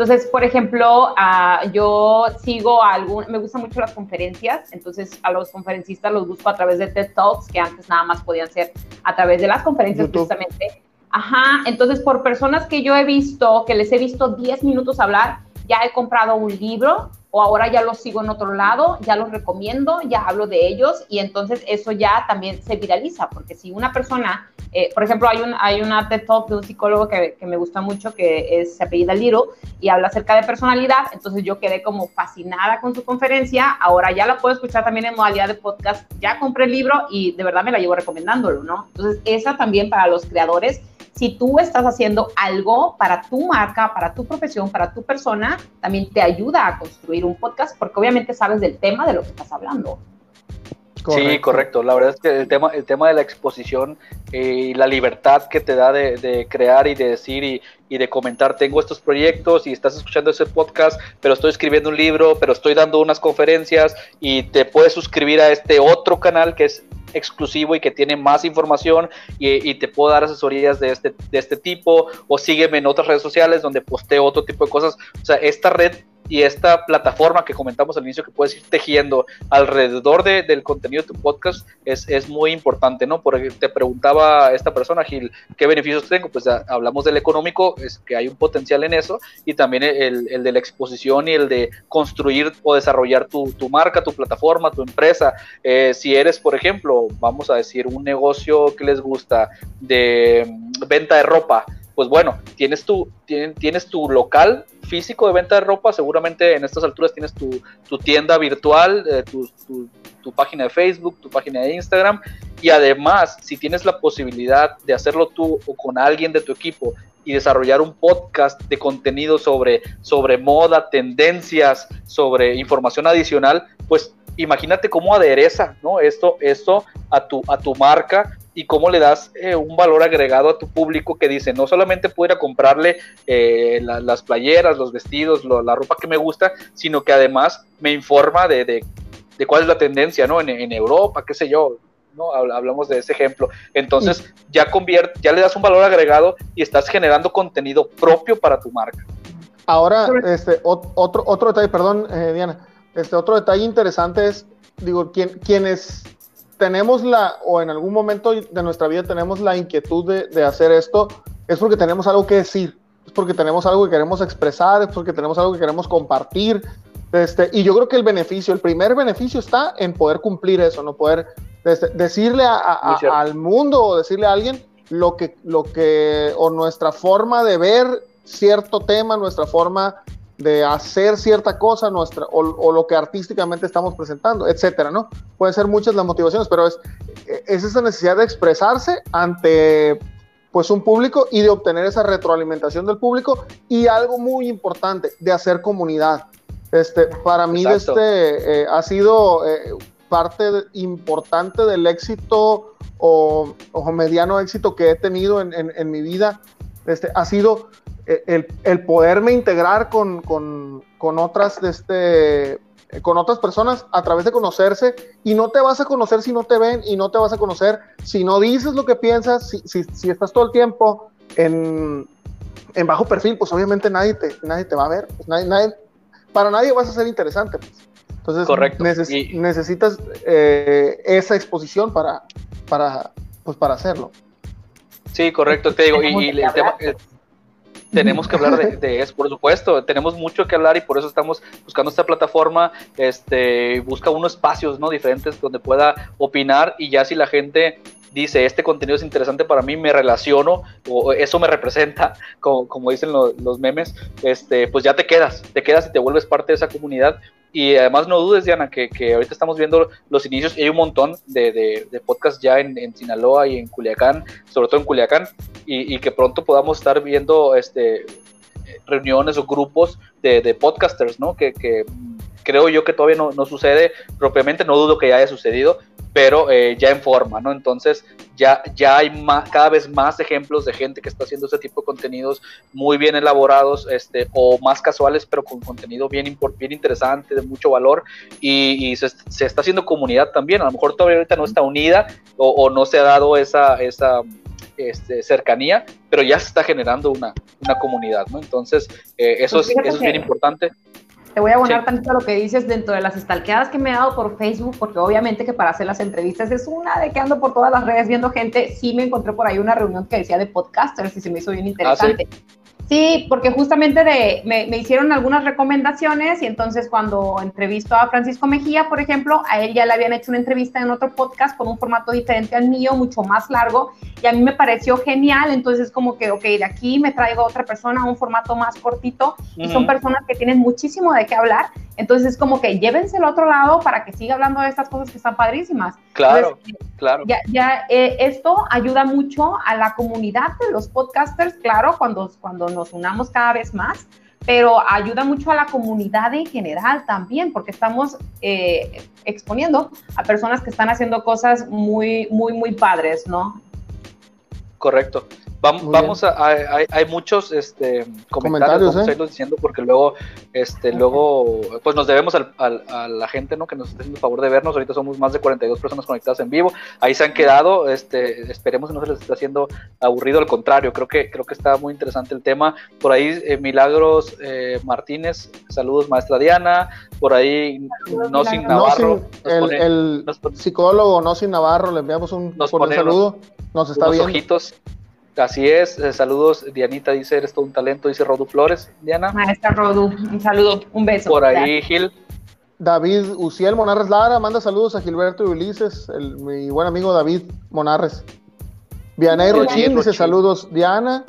Entonces, por ejemplo, uh, yo sigo a algún, me gustan mucho las conferencias, entonces a los conferencistas los busco a través de TED Talks, que antes nada más podían ser a través de las conferencias YouTube. justamente. Ajá, entonces por personas que yo he visto, que les he visto 10 minutos hablar, ya he comprado un libro o ahora ya los sigo en otro lado, ya los recomiendo, ya hablo de ellos y entonces eso ya también se viraliza, porque si una persona, eh, por ejemplo, hay, un, hay una TED Talk de un psicólogo que, que me gusta mucho, que es, se apellida Liro, y habla acerca de personalidad, entonces yo quedé como fascinada con su conferencia, ahora ya la puedo escuchar también en modalidad de podcast, ya compré el libro y de verdad me la llevo recomendándolo, ¿no? Entonces esa también para los creadores si tú estás haciendo algo para tu marca, para tu profesión, para tu persona, también te ayuda a construir un podcast porque obviamente sabes del tema de lo que estás hablando. Correcto. Sí, correcto. La verdad es que el tema, el tema de la exposición y la libertad que te da de, de crear y de decir y, y, de comentar, tengo estos proyectos y estás escuchando ese podcast, pero estoy escribiendo un libro, pero estoy dando unas conferencias y te puedes suscribir a este otro canal que es exclusivo y que tiene más información y, y, te puedo dar asesorías de este, de este tipo o sígueme en otras redes sociales donde posteo otro tipo de cosas. O sea, esta red y esta plataforma que comentamos al inicio que puedes ir tejiendo alrededor de, del contenido de tu podcast es, es, muy importante, ¿no? Porque te preguntaba esta persona, Gil, ¿qué beneficios tengo? Pues hablamos del económico, es que hay un potencial en eso, y también el, el de la exposición y el de construir o desarrollar tu, tu marca, tu plataforma, tu empresa. Eh, si eres, por ejemplo, vamos a decir, un negocio que les gusta de venta de ropa, pues bueno, tienes tu, tienes, tienes tu local físico de venta de ropa, seguramente en estas alturas tienes tu, tu tienda virtual, eh, tu, tu, página de Facebook, tu página de Instagram, y además, si tienes la posibilidad de hacerlo tú o con alguien de tu equipo y desarrollar un podcast de contenido sobre, sobre moda, tendencias, sobre información adicional, pues imagínate cómo adereza ¿no? esto, esto a, tu, a tu marca y cómo le das eh, un valor agregado a tu público que dice, no solamente puedo ir a comprarle eh, la, las playeras, los vestidos, lo, la ropa que me gusta, sino que además me informa de, de, de cuál es la tendencia, ¿no? En, en, Europa, qué sé yo, ¿no? Hablamos de ese ejemplo. Entonces, ya, convierte, ya le das un valor agregado y estás generando contenido propio para tu marca. Ahora, este, otro, otro detalle, perdón, eh, Diana, este otro detalle interesante es, digo, quien, quienes tenemos la, o en algún momento de nuestra vida tenemos la inquietud de, de, hacer esto, es porque tenemos algo que decir, es porque tenemos algo que queremos expresar, es porque tenemos algo que queremos compartir. Este, y yo creo que el beneficio, el primer beneficio está en poder cumplir eso, no poder decirle a, a, al mundo o decirle a alguien lo que, lo que, o nuestra forma de ver cierto tema, nuestra forma de hacer cierta cosa, nuestra, o, lo que artísticamente estamos presentando, etcétera, ¿no? Pueden ser muchas las motivaciones, pero es, es esa necesidad de expresarse ante pues un público y de obtener esa retroalimentación del público y algo muy importante, de hacer comunidad. Este, para mí este, eh, ha sido eh, parte importante del éxito o, mediano éxito que he tenido en, en, mi vida. Este, ha sido eh, el, el poderme integrar con, con, con otras este, con otras personas a través de conocerse y no te vas a conocer si no te ven y no te vas a conocer si no dices lo que piensas, si, si, si estás todo el tiempo en, en, bajo perfil, pues obviamente nadie te, nadie te va a ver, pues nadie, nadie, para nadie vas a ser interesante. Pues. Entonces Correcto. necesitas eh, esa exposición para, para, pues para hacerlo. Sí, correcto, te digo, y, el tema, tenemos que hablar de, eso, por supuesto, tenemos mucho que hablar y por eso estamos buscando esta plataforma, este, busca unos espacios, ¿no? Diferentes donde pueda opinar y ya si la gente dice, este contenido es interesante para mí, me relaciono, o eso me representa, como, como dicen los, memes, este, pues ya te quedas, te quedas y te vuelves parte de esa comunidad. Y además no dudes, Diana, que, que ahorita estamos viendo los inicios hay un montón de, de, podcasts ya en, en, Sinaloa y en Culiacán, sobre todo en Culiacán, y, y que pronto podamos estar viendo este, reuniones o grupos de, de podcasters, ¿no? Que, que, creo yo que todavía no, no, sucede propiamente, no dudo que ya haya sucedido, pero eh, ya en forma, ¿no? Entonces ya, ya hay más, cada vez más ejemplos de gente que está haciendo este tipo de contenidos muy bien elaborados este, o más casuales, pero con contenido bien, bien interesante, de mucho valor y, se, está haciendo comunidad también. A lo mejor todavía ahorita no está unida o, no se ha dado esa, esa este, cercanía, pero ya se está generando una, una comunidad, ¿no? Entonces, eh, eso, pues es, eso es bien importante. Te voy a abonar tantito a lo que dices dentro de las estalqueadas que me he dado por Facebook, porque obviamente que para hacer las entrevistas es una de que ando por todas las redes viendo gente. Sí me encontré por ahí una reunión que decía de podcasters y se me hizo bien ah, interesante. Sí, porque justamente de, me, me, hicieron algunas recomendaciones y entonces cuando entrevisto a Francisco Mejía, por ejemplo, a él ya le habían hecho una entrevista en otro podcast con un formato diferente al mío, mucho más largo, y a mí me pareció genial, entonces como que, ok, de aquí me traigo a otra persona, un formato más cortito, y son personas que tienen muchísimo de qué hablar, entonces es como que llévense al otro lado para que siga hablando de estas cosas que están padrísimas. Claro, claro. Ya, ya eh, esto ayuda mucho a la comunidad de los podcasters, claro, cuando, cuando nos unamos cada vez más, pero ayuda mucho a la comunidad en general también, porque estamos eh, exponiendo a personas que están haciendo cosas muy, muy, muy padres, ¿no? Correcto. Vamos, a, hay, muchos este, comentarios, vamos ¿eh? diciendo porque luego, este, luego, pues nos debemos al, a la gente, ¿no? Que nos está haciendo el favor de vernos. Ahorita somos más de 42 personas conectadas en vivo. Ahí se han quedado. Este, esperemos que no se les esté haciendo aburrido. Al contrario, creo que creo que está muy interesante el tema. Por ahí eh, Milagros eh, Martínez, saludos maestra Diana. Por ahí no sin Navarro. el, psicólogo no sin Navarro le enviamos un, saludo. Nos está viendo. ojitos. Así es, eh, saludos, Dianita dice, eres todo un talento, dice Rodu Flores, Diana. Maestra Rodu, un saludo, un beso. Por ahí, Gil. David Uciel Monarres Lara, manda saludos a Gilberto y Ulises, mi buen amigo David Monarres. Vianey Rochín dice saludos, Diana.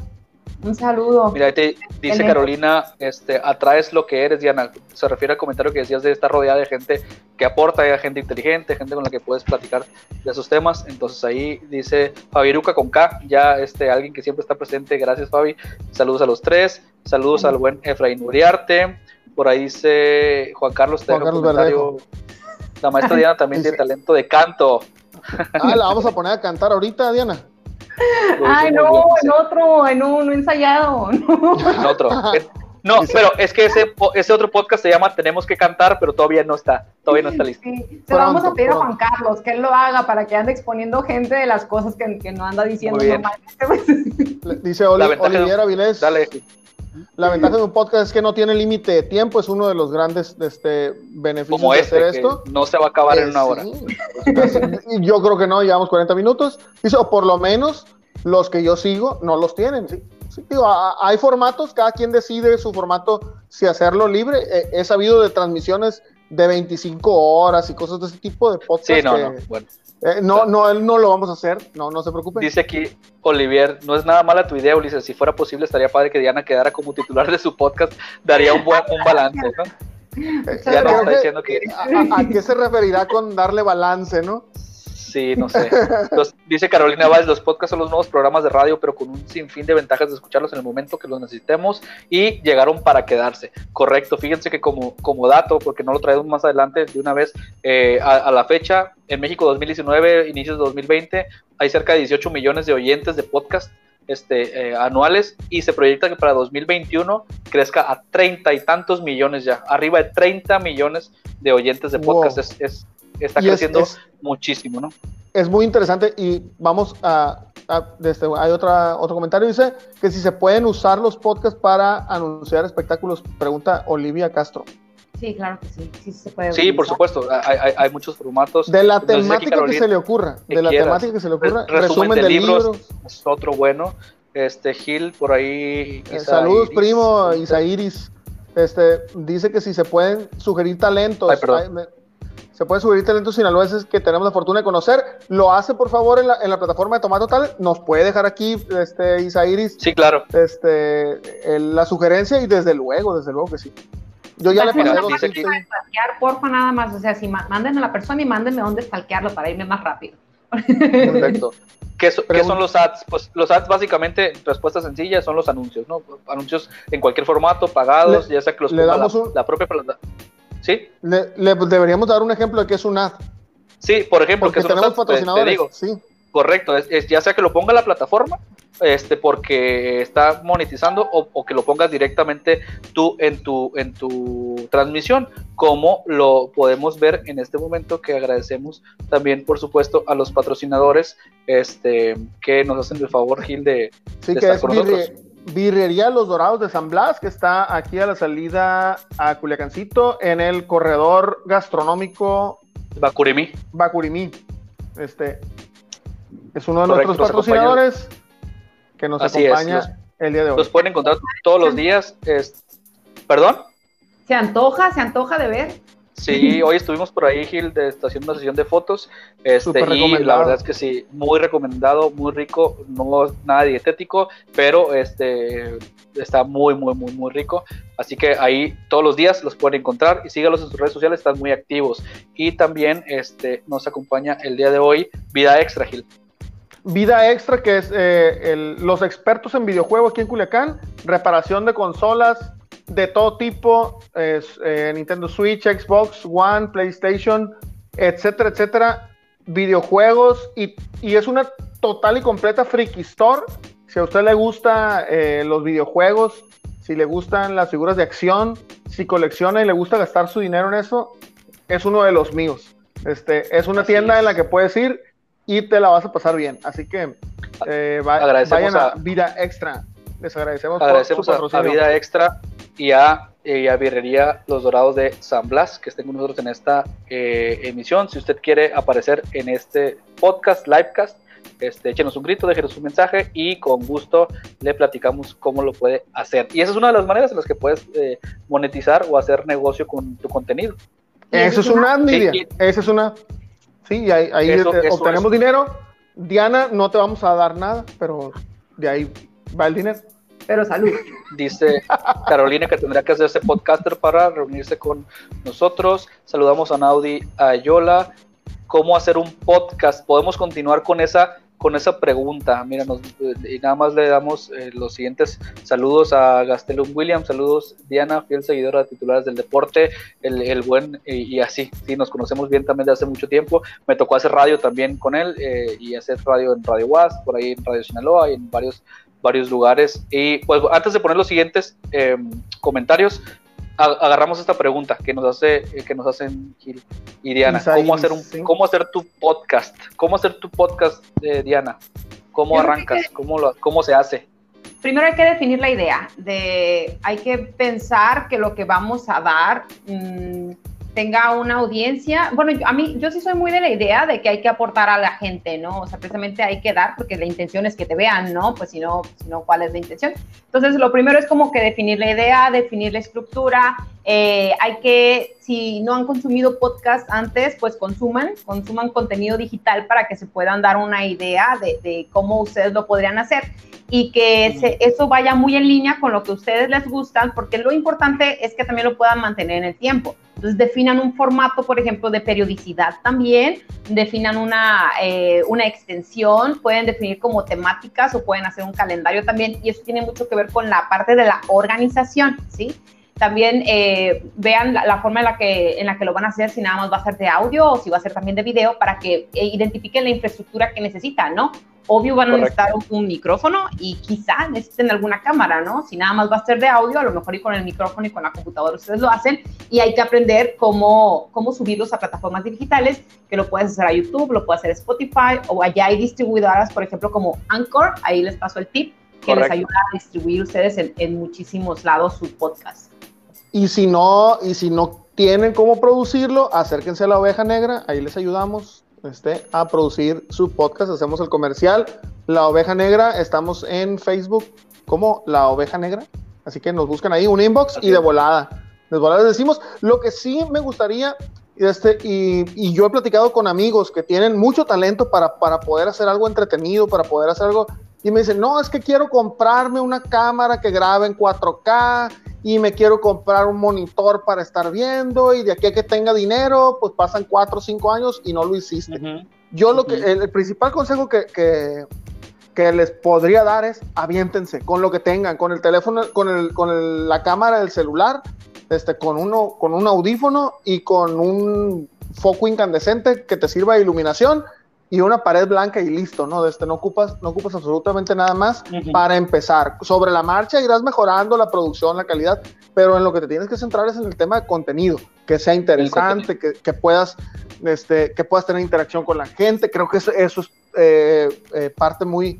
Un saludo. Mira, te dice Carolina, este, atraes lo que eres, Diana. Se refiere al comentario que decías de estar rodeada de gente que aporta, de gente inteligente, gente con la que puedes platicar de esos temas. Entonces ahí dice Fabiruca con K, ya este, alguien que siempre está presente. Gracias, Fabi. Saludos a los tres. Saludos al buen Efraín Uriarte. Por ahí dice Juan Carlos, Juan Carlos comentario. La maestra Diana también tiene <laughs> talento de canto. Ah, la vamos a poner a cantar ahorita, Diana. Ay, no, en otro, en un ensayado. En otro. No, pero es que ese, ese otro podcast se llama Tenemos que cantar, pero todavía no está, todavía no está listo. Sí, se lo vamos a pedir a Juan Carlos que él lo haga para que ande exponiendo gente de las cosas que, que no anda diciendo. <laughs> Dice Olivier Avilés. Dale. La ventaja de un podcast es que no tiene límite de tiempo, es uno de los grandes este, beneficios de hacer este, esto. No se va a acabar en una hora. yo creo que no, llevamos 40 minutos. Dice, o por lo menos los que yo sigo no los tienen. ¿sí? hay formatos, cada quien decide su formato, si hacerlo libre. He, he, sabido de transmisiones de 25 horas y cosas de ese tipo de podcast. Sí, no, no, bueno Eh, no, no, él no lo vamos a hacer, no, no se preocupe. Dice aquí Olivier, no es nada mala tu idea, Ulises. Si fuera posible, estaría padre que Diana quedara como titular de su podcast, daría un buen un balance, ¿no? Ya nos está diciendo que. ¿A, qué se referirá con darle balance, no? Sí, no sé. dice Carolina Valls, los podcasts son los nuevos programas de radio, pero con un sinfín de ventajas de escucharlos en el momento que los necesitemos y llegaron para quedarse. Correcto, fíjense que como, como dato, porque no lo traemos más adelante de una vez, eh, a, la fecha, en México 2019, inicios de 2020, hay cerca de 18 millones de oyentes de podcast este, eh, anuales y se proyecta que para 2021 crezca a treinta y tantos millones ya, arriba de 30 millones de oyentes de podcast. Es, está creciendo muchísimo, ¿no? Es muy interesante y vamos a, desde, hay otra, otro comentario, dice que si se pueden usar los podcasts para anunciar espectáculos, pregunta Olivia Castro. Sí, claro que sí, sí se puede. Sí, por supuesto, hay, hay, muchos formatos. De la temática que se le ocurra, de la temática que se le ocurra, resumen, de, libros, Es otro bueno. Este Gil por ahí. Eh, saludos, primo Isairis. Este dice que si se pueden sugerir talentos. Ay, se puede sugerir talentos sinaloenses que tenemos la fortuna de conocer. Lo hace, por favor, en la, en la plataforma de Tomato Tal. Nos puede dejar aquí, este, Isairis. Sí, claro. Este, la sugerencia y desde luego, desde luego que sí. Yo ya le pasé dos porfa, nada más. O sea, si mándenme a la persona y mándenme dónde stalkearlo para irme más rápido. Perfecto. <laughs> ¿Qué, son los ads? Pues los ads básicamente, respuesta sencilla, son los anuncios, ¿no? Anuncios en cualquier formato, pagados, ya sea que los le damos la, la propia plataforma ¿Sí? Le, deberíamos dar un ejemplo de qué es un ad. Sí, por ejemplo, porque que tenemos patrocinadores. digo. Sí. Correcto, es, ya sea que lo ponga la plataforma, este, porque está monetizando, o, que lo pongas directamente tú en tu, en tu transmisión, como lo podemos ver en este momento, que agradecemos también, por supuesto, a los patrocinadores este, que nos hacen el favor, Gil, de, sí, que es con nosotros. Birrería Los Dorados de San Blas, que está aquí a la salida a Culiacancito, en el corredor gastronómico Bacurimí. Bacurimí. Este es uno de nuestros patrocinadores que nos acompaña el día de hoy. Los pueden encontrar todos los días. Es, ¿Perdón? Se antoja, se antoja de ver. Sí, <laughs> hoy estuvimos por ahí, Gil, de, haciendo una sesión de fotos. Este, y la verdad es que sí, muy recomendado, muy rico, no nada dietético, pero este está muy, muy, muy, muy rico. Así que ahí todos los días los pueden encontrar y sígalos en sus redes sociales, están muy activos. Y también este, nos acompaña el día de hoy Vida Extra, Gil. Vida Extra, que es eh, los expertos en videojuegos aquí en Culiacán, reparación de consolas, de todo tipo, eh, Nintendo Switch, Xbox One, PlayStation, etcétera, etcétera, videojuegos y, es una total y completa freaky store. Si a usted le gustan eh, los videojuegos, si le gustan las figuras de acción, si colecciona y le gusta gastar su dinero en eso, es uno de los míos. Este, es una tienda en la que puedes ir y te la vas a pasar bien. Así que eh, vayan a, Vida Extra. Les agradecemos, agradecemos por su a, a Vida Extra y a, eh, Birrería Los Dorados de San Blas, que estén con nosotros en esta eh, emisión. Si usted quiere aparecer en este podcast, livecast, este, échenos un grito, déjenos un mensaje y con gusto le platicamos cómo lo puede hacer. Y esa es una de las maneras en las que puedes eh, monetizar o hacer negocio con tu contenido. Eso es una, Miriam. Esa es una. Sí, ahí, ahí obtenemos dinero. Diana, no te vamos a dar nada, pero de ahí va el dinero pero salud. <laughs> Dice Carolina que tendrá que hacerse podcaster para reunirse con nosotros. Saludamos a Naudi Ayola. ¿Cómo hacer un podcast? Podemos continuar con esa con esa pregunta. Mira, y nada más le damos eh, los siguientes saludos a Gastelum Williams, saludos Diana, fiel seguidora de titulares del deporte, el, buen, y, así, sí, nos conocemos bien también de hace mucho tiempo. Me tocó hacer radio también con él eh, y hacer radio en Radio Was, por ahí en Radio Sinaloa y en varios varios lugares. Y pues antes de poner los siguientes eh, comentarios, agarramos esta pregunta que nos hace eh, que nos hacen Gil y Diana. ¿Cómo hacer, un, ¿Cómo hacer tu podcast? ¿Cómo hacer tu podcast, eh, Diana? ¿Cómo arrancas? ¿Cómo, lo, ¿Cómo se hace? Primero hay que definir la idea, de, hay que pensar que lo que vamos a dar mm, tenga una audiencia. Bueno, a mí, yo sí soy muy de la idea de que hay que aportar a la gente, ¿no? O sea, precisamente hay que dar porque la intención es que te vean, ¿no? Pues si no, si no ¿cuál es la intención? Entonces, lo primero es como que definir la idea, definir la estructura. Eh, hay que, si no han consumido podcast antes, pues consuman, consuman contenido digital para que se puedan dar una idea de, de cómo ustedes lo podrían hacer y que eso vaya muy en línea con lo que a ustedes les gustan, porque lo importante es que también lo puedan mantener en el tiempo. Entonces definan un formato, por ejemplo, de periodicidad también, definan una, eh, una extensión, pueden definir como temáticas o pueden hacer un calendario también, y eso tiene mucho que ver con la parte de la organización, ¿sí? También eh, vean la, forma en la, que, en la que lo van a hacer, si nada más va a ser de audio o si va a ser también de video, para que eh, identifiquen la infraestructura que necesitan, ¿no? Obvio van a necesitar un, micrófono y quizá necesiten alguna cámara, ¿no? Si nada más va a ser de audio, a lo mejor y con el micrófono y con la computadora ustedes lo hacen y hay que aprender cómo, cómo subirlos a plataformas digitales, que lo puedes hacer a YouTube, lo puedes hacer a Spotify o allá hay distribuidoras, por ejemplo, como Anchor, ahí les paso el tip, que les ayuda a distribuir ustedes en, en muchísimos lados su podcast. Y si no, y si no tienen cómo producirlo, acérquense a la oveja negra, ahí les ayudamos este, a producir su podcast, hacemos el comercial. La Oveja Negra, estamos en Facebook como La Oveja Negra, así que nos buscan ahí un inbox y de volada. De volada les decimos, lo que sí me gustaría, este, y, y, yo he platicado con amigos que tienen mucho talento para, para poder hacer algo entretenido, para poder hacer algo, y me dicen, no, es que quiero comprarme una cámara que grabe en 4K y me quiero comprar un monitor para estar viendo y de aquí a que tenga dinero, pues pasan cuatro o cinco años y no lo hiciste. Yo lo que, el, principal consejo que, que, que, les podría dar es aviéntense con lo que tengan, con el teléfono, con, el, con la cámara del celular, este, con, uno, con un audífono y con un foco incandescente que te sirva de iluminación y una pared blanca y listo, ¿no? Este, no, ocupas, no ocupas absolutamente nada más para empezar. Sobre la marcha irás mejorando la producción, la calidad, pero en lo que te tienes que centrar es en el tema de contenido, que sea interesante, que, que, puedas, este, que puedas tener interacción con la gente. Creo que eso, eso es eh, eh, parte muy,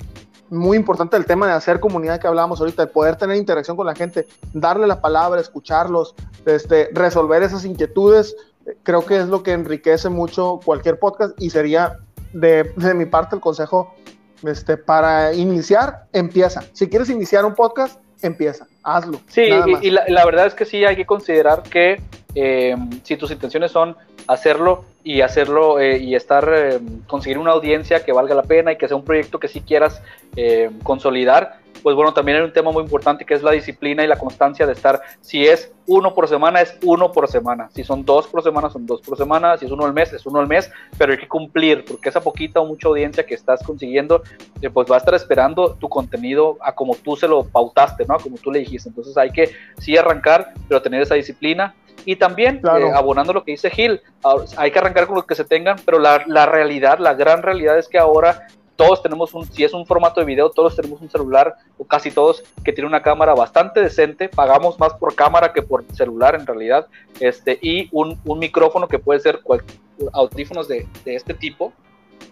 muy importante del tema de hacer comunidad que hablábamos ahorita, de poder tener interacción con la gente, darle la palabra, escucharlos, este, resolver esas inquietudes. Creo que es lo que enriquece mucho cualquier podcast y sería de, mi parte el consejo este, para iniciar, empieza. Si quieres iniciar un podcast, empieza, hazlo. Sí, y, la, verdad es que sí hay que considerar que eh, si tus intenciones son hacerlo y hacerlo eh, y estar, eh, conseguir una audiencia que valga la pena y que sea un proyecto que sí quieras consolidar, pues bueno, también hay un tema muy importante que es la disciplina y la constancia de estar, si es uno por semana, es uno por semana, si son dos por semana, son dos por semana, si es uno al mes, es uno al mes, pero hay que cumplir, porque esa poquita o mucha audiencia que estás consiguiendo, eh, pues va a estar esperando tu contenido a como tú se lo pautaste, ¿no? A como tú le dijiste, entonces hay que sí arrancar, pero tener esa disciplina, y también, eh, abonando lo que dice Gil, hay que arrancar con lo que se tengan, pero la, la, realidad, la gran realidad es que ahora todos tenemos un, si es un formato de video, todos tenemos un celular, o casi todos, que tiene una cámara bastante decente, pagamos más por cámara que por celular en realidad, este, y un, un micrófono que puede ser audífonos de, de, este tipo.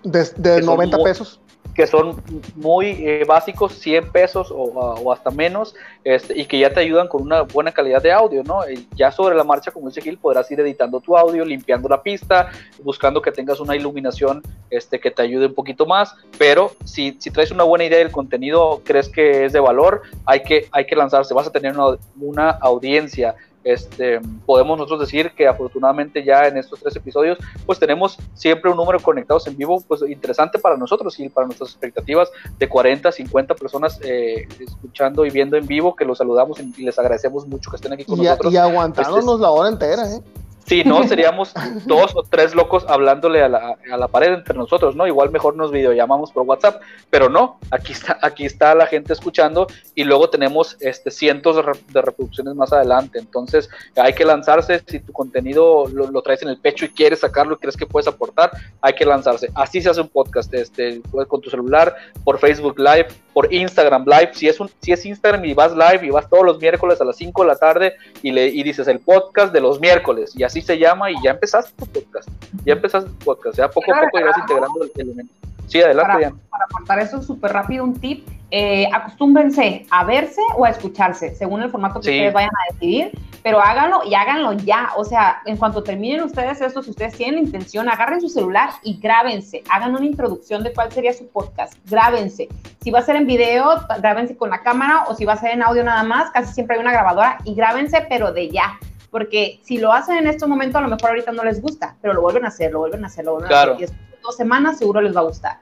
De, de 90 pesos que son muy eh, básicos, 100 pesos o, hasta menos, este, y que ya te ayudan con una buena calidad de audio, ¿no? ya sobre la marcha, como dice Gil, podrás ir editando tu audio, limpiando la pista, buscando que tengas una iluminación este, que te ayude un poquito más, pero si, si traes una buena idea del contenido, crees que es de valor, hay que, hay que lanzarse, vas a tener una, una audiencia este, podemos nosotros decir que afortunadamente ya en estos tres episodios, pues tenemos siempre un número de conectados en vivo, pues interesante para nosotros y para nuestras expectativas de 40, 50 personas eh, escuchando y viendo en vivo, que los saludamos y les agradecemos mucho que estén aquí con nosotros. Y aguantándonos este, la hora entera, ¿eh? Sí, no, <laughs> seríamos dos o tres locos hablándole a la, a la, pared entre nosotros, ¿no? Igual mejor nos videollamamos por WhatsApp, pero no, aquí está, aquí está la gente escuchando y luego tenemos este, cientos de, reproducciones más adelante. Entonces hay que lanzarse, si tu contenido lo, traes en el pecho y quieres sacarlo y crees que puedes aportar, hay que lanzarse. Así se hace un podcast, este, con tu celular, por Facebook Live, por Instagram Live. Si es, un, si es Instagram y vas live y vas todos los miércoles a las 5 de la tarde y, le, y dices el podcast de los miércoles y así se llama y ya empezaste tu podcast. Ya empezaste tu podcast, ya poco a poco irás integrando el elemento. Sí, adelante, para, Para aportar eso súper rápido, un tip, eh, acostúmbrense a verse o a escucharse, según el formato que ustedes vayan a decidir. pero háganlo y háganlo ya. O sea, en cuanto terminen ustedes esto, si ustedes tienen intención, agarren su celular y grábense. Hagan una introducción de cuál sería su podcast. Grábense. Si va a ser en video, grábense con la cámara o si va a ser en audio nada más, casi siempre hay una grabadora y grábense, pero de ya. Porque si lo hacen en este momento, a lo mejor ahorita no les gusta, pero lo vuelven a hacer, lo vuelven a hacer, lo vuelven a hacer. Dos semanas seguro les va a gustar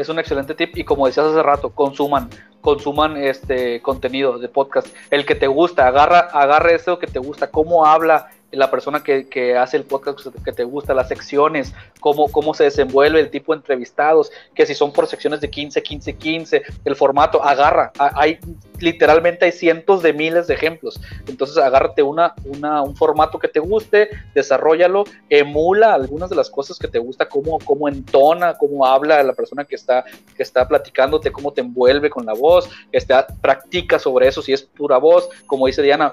es un excelente tip y como decías hace rato, consuman, consuman este contenido de podcast. El que te gusta, agarra, agarra eso que te gusta, cómo habla la persona que, que, hace el podcast que te gusta, las secciones, cómo, cómo se desenvuelve el tipo de entrevistados, que si son por secciones de 15, 15, 15, el formato, agarra, hay literalmente hay cientos de miles de ejemplos, entonces agárrate una, una, un formato que te guste, desarrollalo, emula algunas de las cosas que te gusta, cómo, cómo entona, cómo habla la persona que está, que está platicándote, cómo te envuelve con la voz, este, practica sobre eso, si es pura voz, como dice Diana,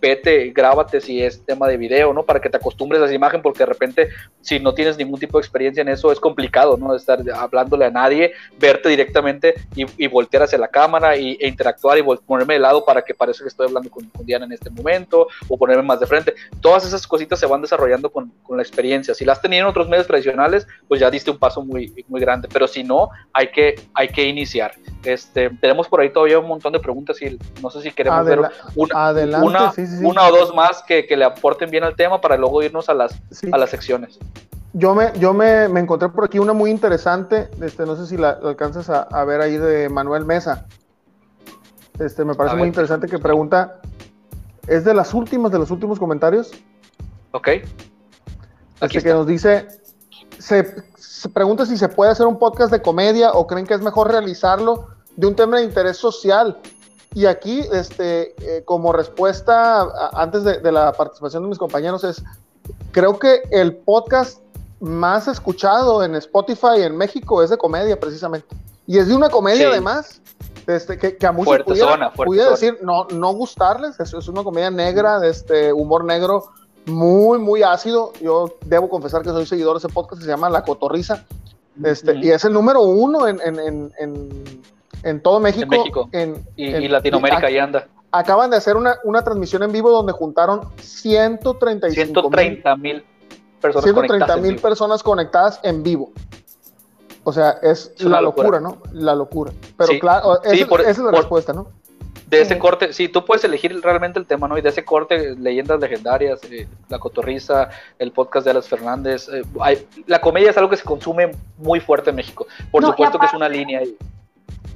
vete, grábate si es tema de video, ¿no? Para que te acostumbres a esa imagen, porque de repente, si no tienes ningún tipo de experiencia en eso, es complicado, ¿no? Estar hablándole a nadie, verte directamente y, voltear hacia la cámara y, e interactuar y ponerme de lado para que parezca que estoy hablando con, Diana en este momento o ponerme más de frente. Todas esas cositas se van desarrollando con, con, la experiencia. Si las tenido en otros medios tradicionales, pues ya diste un paso muy, muy grande, pero si no, hay que, hay que iniciar. Este, tenemos por ahí todavía un montón de preguntas y no sé si queremos ver una, adelante, una, una o dos más que, le aporten bien al tema para luego irnos a las, a las secciones. Yo me, yo me, encontré por aquí una muy interesante, este, no sé si la, alcanzas a, ver ahí de Manuel Mesa. Este, me parece muy interesante que pregunta, es de las últimas, de los últimos comentarios. Ok. Este, que nos dice, se, se pregunta si se puede hacer un podcast de comedia o creen que es mejor realizarlo de un tema de interés social y aquí, este, eh, como respuesta, antes de, la participación de mis compañeros, es, creo que el podcast más escuchado en Spotify en México es de comedia, precisamente. Y es de una comedia, además, este, que, a muchos pudiera, decir, no, no gustarles, es, es una comedia negra, de este humor negro muy, muy ácido. Yo debo confesar que soy seguidor de ese podcast, se llama La Cotorriza. Este, Y es el número uno en, en, en en todo México. En y, Latinoamérica ahí anda. Acaban de hacer una, transmisión en vivo donde juntaron 135 130 mil personas 130 mil personas conectadas en vivo. O sea, es, la locura. ¿no? La locura. Pero claro, esa, es la respuesta, ¿no? De ese corte, sí, tú puedes elegir realmente el tema, ¿no? Y de ese corte, leyendas legendarias, eh, La Cotorriza, el podcast de Alas Fernández. Eh, la comedia es algo que se consume muy fuerte en México. Por supuesto que es una línea. ahí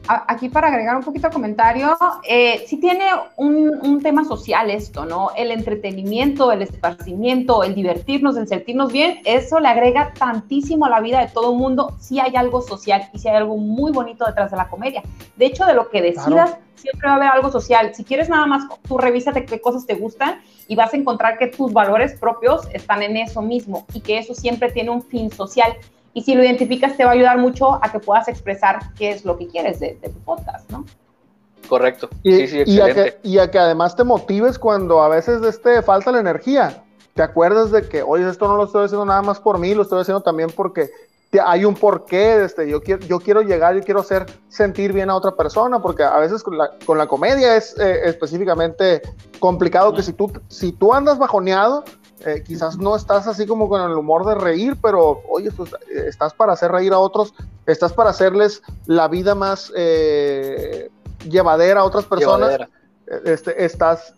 aquí para agregar un poquito al comentario, eh, sí tiene un, tema social esto, ¿no? El entretenimiento, el esparcimiento, el divertirnos, el sentirnos bien, eso le agrega tantísimo a la vida de todo el mundo. Sí hay algo social y sí hay algo muy bonito detrás de la comedia. De hecho, de lo que decidas, siempre va a haber algo social. Si quieres nada más, tú revísate qué cosas te gustan y vas a encontrar que tus valores propios están en eso mismo y que eso siempre tiene un fin social y si lo identificas te va a ayudar mucho a que puedas expresar qué es lo que quieres de, tu podcast, ¿no? Correcto. Y, sí, sí, excelente. Y a, que, además te motives cuando a veces este, falta la energía. Te acuerdas de que, oye, esto no lo estoy haciendo nada más por mí, lo estoy haciendo también porque hay un porqué, este, yo, quiero, yo quiero llegar, y quiero hacer sentir bien a otra persona, porque a veces con la, con la comedia es eh, específicamente complicado que si tú, si tú andas bajoneado, eh, quizás no estás así como con el humor de reír, pero oye, pues, eh, estás para hacer reír a otros, estás para hacerles la vida más eh, llevadera a otras personas. Este, estás,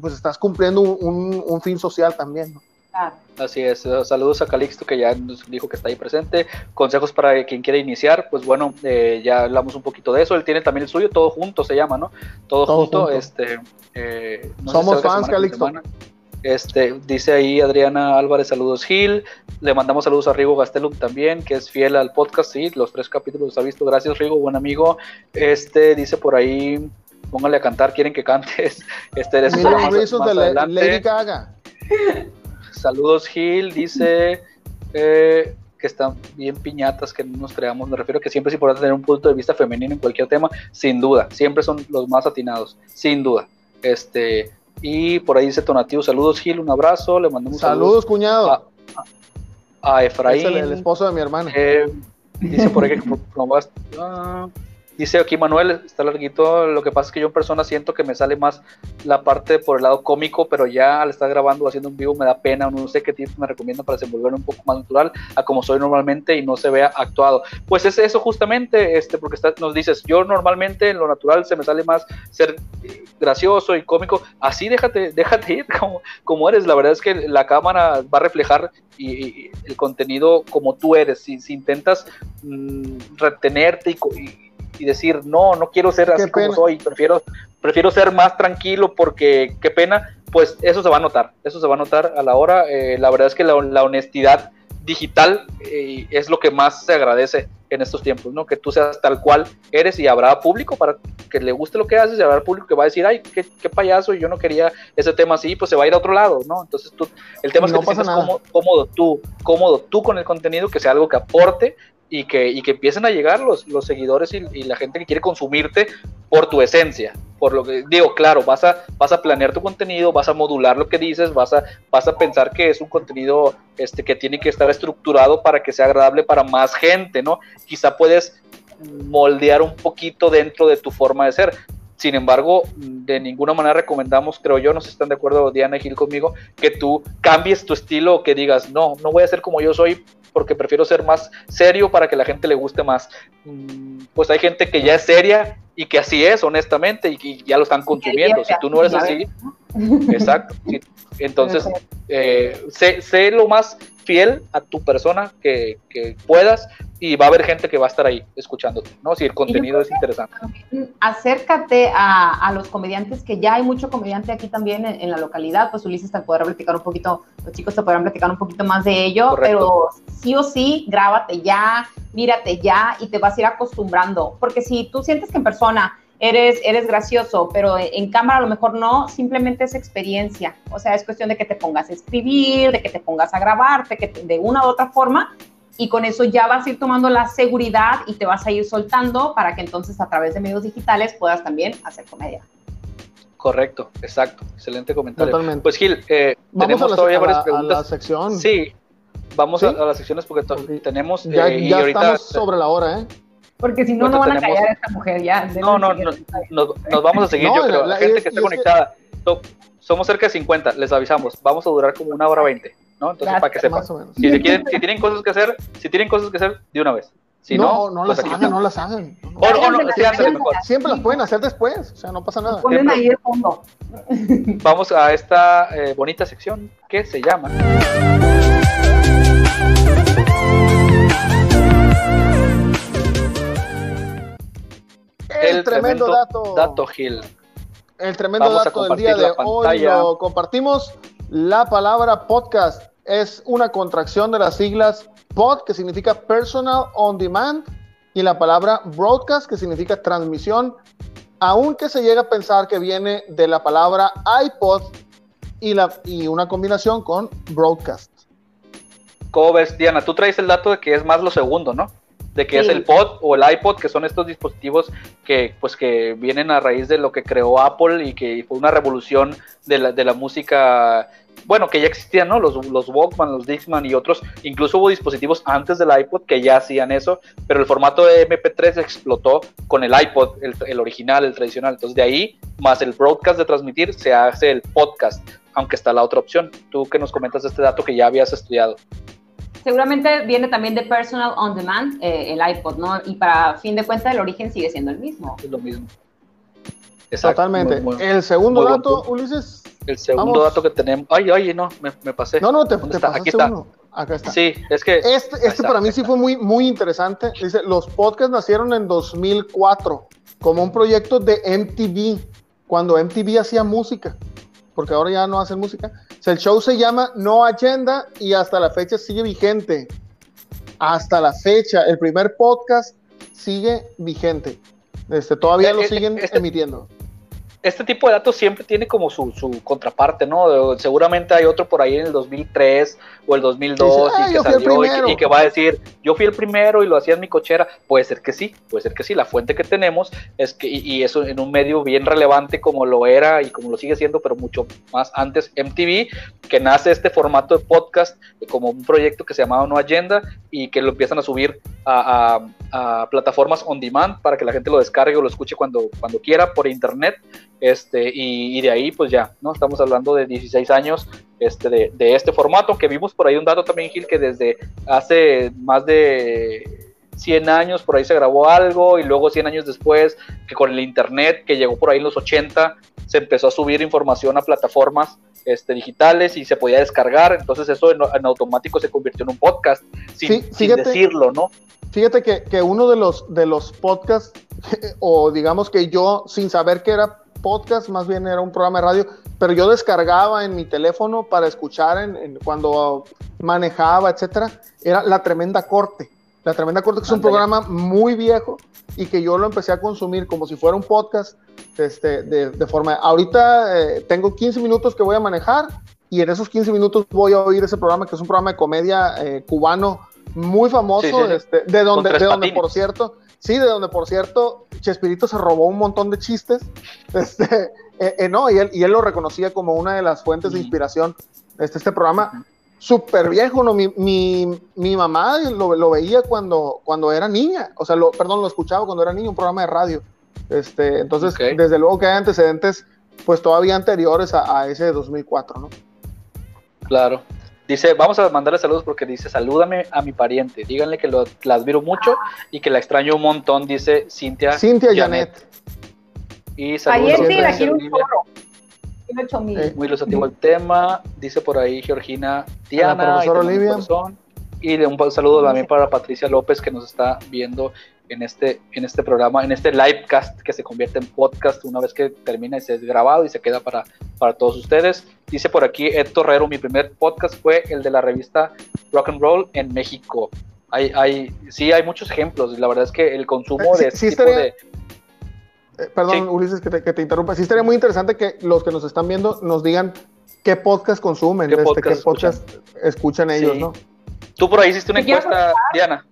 pues estás cumpliendo un, fin social también. Así es, saludos a Calixto que ya nos dijo que está ahí presente. Consejos para quien quiera iniciar, pues bueno, ya hablamos un poquito de eso. Él tiene también el suyo, todo junto se llama, ¿no? Todo, junto, Este, Somos fans, Calixto. Este, dice ahí Adriana Álvarez, saludos Gil. Le mandamos saludos a Rigo Gastelum también, que es fiel al podcast, sí, los tres capítulos los ha visto. Gracias, Rigo, buen amigo. Este dice por ahí, póngale a cantar, quieren que cantes. <laughs> Este es Lady Gaga. Saludos, Gil, dice eh, que están bien piñatas, que no nos creamos. Me refiero a que siempre es importante tener un punto de vista femenino en cualquier tema, sin duda. Siempre son los más atinados, sin duda. Este, y por ahí dice Tonativo, saludos Gil, un abrazo, le mandamos saludos. cuñado. A, Efraín. el, esposo de mi hermana. Eh, dice por ahí que <laughs> Dice aquí Manuel, está larguito, lo que pasa es que yo en persona siento que me sale más la parte por el lado cómico, pero ya al estar grabando haciendo un vivo me da pena, no sé qué tips me recomiendan para desenvolverme un poco más natural a como soy normalmente y no se vea actuado. Pues es eso justamente, este, porque nos dices, yo normalmente en lo natural se me sale más ser gracioso y cómico, así déjate, <laughs> déjate ir como, como eres, la verdad es que la cámara va a reflejar y, el contenido como tú eres, si, si intentas mm, retenerte y y decir, no, no quiero ser así como soy, prefiero, prefiero ser más tranquilo porque qué pena, pues eso se va a notar, eso se va a notar a la hora. Eh, la verdad es que la, honestidad digital eh, es lo que más se agradece en estos tiempos, ¿no? Que tú seas tal cual eres y habrá público para que le guste lo que haces y habrá público que va a decir, ay, qué, qué payaso, y yo no quería ese tema así, pues se va a ir a otro lado, ¿no? Entonces tú, el tema es que te sientas cómodo, cómodo, tú, cómodo tú con el contenido, que sea algo que aporte y que, y que empiecen a llegar los, los seguidores y, la gente que quiere consumirte por tu esencia. Por lo que digo, claro, vas a, vas a planear tu contenido, vas a modular lo que dices, vas a, vas a pensar que es un contenido este, que tiene que estar estructurado para que sea agradable para más gente, ¿no? Quizá puedes moldear un poquito dentro de tu forma de ser. Sin embargo, de ninguna manera recomendamos, creo yo, no sé si están de acuerdo Diana y Gil conmigo, que tú cambies tu estilo o que digas, no, no voy a ser como yo soy porque prefiero ser más serio para que la gente le guste más. Mm, pues hay gente que ya es seria y que así es, honestamente, y, ya lo están consumiendo. Si tú no eres así, exacto. Entonces, eh, sé, sé, lo más fiel a tu persona que, que, puedas y va a haber gente que va a estar ahí escuchándote, ¿no? Si el contenido es interesante. Acércate a, a, los comediantes, que ya hay mucho comediante aquí también en, la localidad, pues Ulises te podrá platicar un poquito, los chicos te podrán platicar un poquito más de ello, pero sí o sí, grábate ya, mírate ya y te vas a ir acostumbrando, porque si tú sientes que en persona eres, eres gracioso, pero en cámara a lo mejor no, simplemente es experiencia. O sea, es cuestión de que te pongas a escribir, de que te pongas a grabarte, que de una u otra forma, y con eso ya vas a ir tomando la seguridad y te vas a ir soltando para que entonces a través de medios digitales puedas también hacer comedia. Correcto, exacto, excelente comentario. Totalmente. Pues Gil, eh, tenemos todavía varias preguntas. A la sección. Sí, vamos a, las secciones porque tenemos... Ya, eh, ya estamos sobre la hora, ¿eh? Porque si no, no van a callar a esta mujer ya. No, no, no nos, vamos a seguir, yo creo. La, gente que está conectada, somos cerca de 50, les avisamos, vamos a durar como una hora 20, ¿no? Entonces, para que sepan. Si, si, quieren, si tienen cosas que hacer, si tienen cosas que hacer, de una vez. Si no, no, pues las hagan, no las hagan. No, no, Siempre las pueden hacer después, o sea, no pasa nada. Ponen ahí el fondo. Vamos a esta eh, bonita sección que se llama. el, tremendo, dato. Dato Gil. El tremendo dato del día de hoy lo compartimos. La palabra podcast es una contracción de las siglas pod, que significa personal on demand, y la palabra broadcast, que significa transmisión, aunque se llega a pensar que viene de la palabra iPod y, la, y una combinación con broadcast. ¿Cómo ves, Diana? Tú traes el dato de que es más lo segundo, ¿no? de que es el pod o el iPod, que son estos dispositivos que pues que vienen a raíz de lo que creó Apple y que fue una revolución de la, de la música, bueno, que ya existían, ¿no? Los, los Walkman, los Dixman y otros, incluso hubo dispositivos antes del iPod que ya hacían eso, pero el formato de MP3 explotó con el iPod, el, el original, el tradicional, entonces de ahí, más el broadcast de transmitir, se hace el podcast, aunque está la otra opción. Tú que nos comentas este dato que ya habías estudiado. Seguramente viene también de Personal On Demand, eh, el iPod, ¿no? Y para fin de cuentas el origen sigue siendo el mismo. Es lo mismo. Totalmente. el segundo dato, Ulises. El segundo dato que tenemos. Ay, ay, no, me, me pasé. No, no, te, te pasaste Aquí está. Uno. Acá está. Sí, es que. Este, este para mí sí fue muy, muy interesante. Dice: Los podcasts nacieron en 2004 como un proyecto de MTV, cuando MTV hacía música, porque ahora ya no hacen música el show se llama No Agenda y hasta la fecha sigue vigente. Hasta la fecha, el primer podcast sigue vigente. Este, todavía eh, lo eh, siguen este emitiendo este tipo de datos siempre tiene como su, su, contraparte, ¿no? Seguramente hay otro por ahí en el 2003 o el 2002 y, que salió y que, va a decir, yo fui el primero y lo hacía en mi cochera. Puede ser que sí, puede ser que sí. La fuente que tenemos es que, y, eso en un medio bien relevante como lo era y como lo sigue siendo, pero mucho más antes MTV, que nace este formato de podcast como un proyecto que se llamaba No Agenda y que lo empiezan a subir a, plataformas on demand para que la gente lo descargue o lo escuche cuando, cuando quiera por internet. Este, y, de ahí, pues ya, ¿no? Estamos hablando de 16 años este, de, de este formato, que vimos por ahí un dato también, Gil, que desde hace más de 100 años por ahí se grabó algo y luego 100 años después que con el internet que llegó por ahí en los 80 se empezó a subir información a plataformas este, digitales y se podía descargar, entonces eso en, automático se convirtió en un podcast sin, decirlo, ¿no? Fíjate que, que, uno de los, de los podcasts, <laughs> o digamos que yo sin saber que era podcast, más bien era un programa de radio, pero yo descargaba en mi teléfono para escuchar en, cuando manejaba, etcétera, era La Tremenda Corte. La Tremenda Corte, que es un programa muy viejo y que yo lo empecé a consumir como si fuera un podcast este, de, forma... Ahorita eh, tengo 15 minutos que voy a manejar y en esos 15 minutos voy a oír ese programa, que es un programa de comedia eh, cubano muy famoso, Este, de donde, de donde por cierto, sí, de donde por cierto, Chespirito se robó un montón de chistes, <laughs> este, eh, no, y él, y él lo reconocía como una de las fuentes de inspiración, este, este programa súper viejo, ¿no? Mi, mi, mi mamá lo, lo, veía cuando, cuando era niña, o sea, lo, perdón, lo escuchaba cuando era niño, un programa de radio. Este, entonces, desde luego que hay antecedentes, pues todavía anteriores a, ese de 2004, ¿no? Claro. Dice, vamos a mandarle saludos porque dice, salúdame a mi pariente, díganle que lo, la admiro mucho y que la extraño un montón, dice Cintia. Cintia Janet. Y saludos. Muy ilustrativo el tema. Dice por ahí Georgina Diana. Y un saludo también para Patricia López que nos está viendo en este, en este programa, en este livecast que se convierte en podcast una vez que termina y se es grabado y se queda para, para todos ustedes. Dice por aquí Ed Torrero, mi primer podcast fue el de la revista Rock and Roll en México. Hay, hay, sí, hay muchos ejemplos. La verdad es que el consumo de este tipo de eh, perdón, Ulises, que te, interrumpa. Sí, estaría muy interesante que los que nos están viendo nos digan qué podcast consumen, qué, este, podcast, escuchan? ellos, ¿no? Tú por ahí hiciste una encuesta, Diana.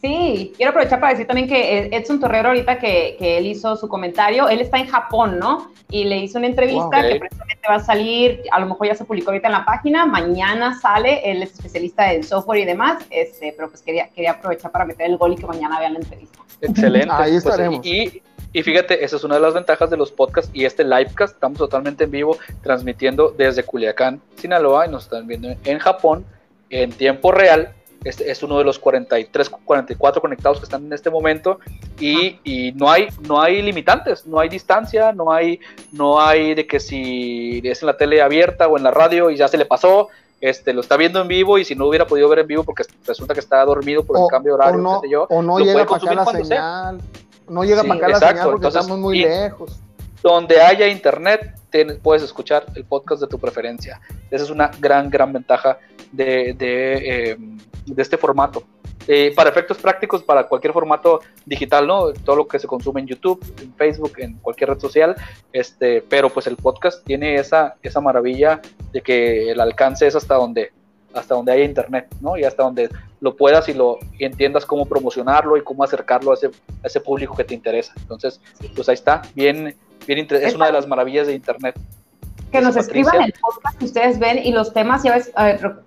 Sí, quiero aprovechar para decir también que Edson Torrero, ahorita que, que, él hizo su comentario, él está en Japón, ¿no? Y le hizo una entrevista que precisamente va a salir, a lo mejor ya se publicó ahorita en la página, mañana sale, él es especialista en software y demás, este, pero pues quería, quería aprovechar para meter el gol y que mañana vean la entrevista. Excelente. Ahí pues, estaremos. y, y fíjate, esa es una de las ventajas de los podcasts y este livecast. Estamos totalmente en vivo transmitiendo desde Culiacán, Sinaloa, y nos están viendo en Japón en tiempo real. Este es uno de los 43, 44 conectados que están en este momento y, y, no hay no hay limitantes, no hay distancia, no hay no hay de que si es en la tele abierta o en la radio y ya se le pasó, este, lo está viendo en vivo y si no hubiera podido ver en vivo porque resulta que está dormido por el cambio horario, o no, yo, o no llega para acá la señal. No llega para acá la señal porque estamos muy lejos. Donde haya internet, puedes escuchar el podcast de tu preferencia. Esa es una gran, gran ventaja de, de, eh, este formato. Eh, para efectos prácticos, para cualquier formato digital, ¿no? Todo lo que se consume en YouTube, en Facebook, en cualquier red social, este, pero pues el podcast tiene esa, esa maravilla de que el alcance es hasta donde, hasta donde haya internet, ¿no? Y hasta donde lo puedas y lo entiendas cómo promocionarlo y cómo acercarlo a ese, a ese público que te interesa. Entonces, pues ahí está, bien, bien es una de las maravillas de internet. Que nos escriban el podcast que ustedes ven y los temas, ya ves,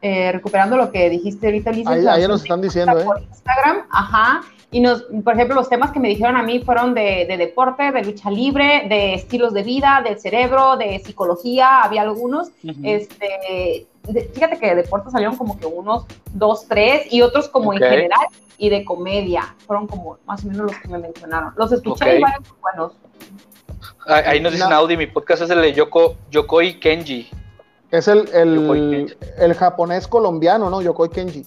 eh, recuperando lo que dijiste ahorita, Lisa. Ahí, ahí nos están diciendo, ¿eh? Instagram, ajá. Y nos, por ejemplo, los temas que me dijeron a mí fueron de, de, deporte, de lucha libre, de estilos de vida, del cerebro, de psicología, había algunos. este, fíjate que de deporte salieron como que unos dos, tres, y otros como en general, y de comedia. Fueron como más o menos los que me mencionaron. Los escuché y varios buenos. Ahí nos dicen Audi, mi podcast es el de Yoko, Yokoi Kenji. Es el, el, el japonés colombiano, ¿no? Yokoi Kenji.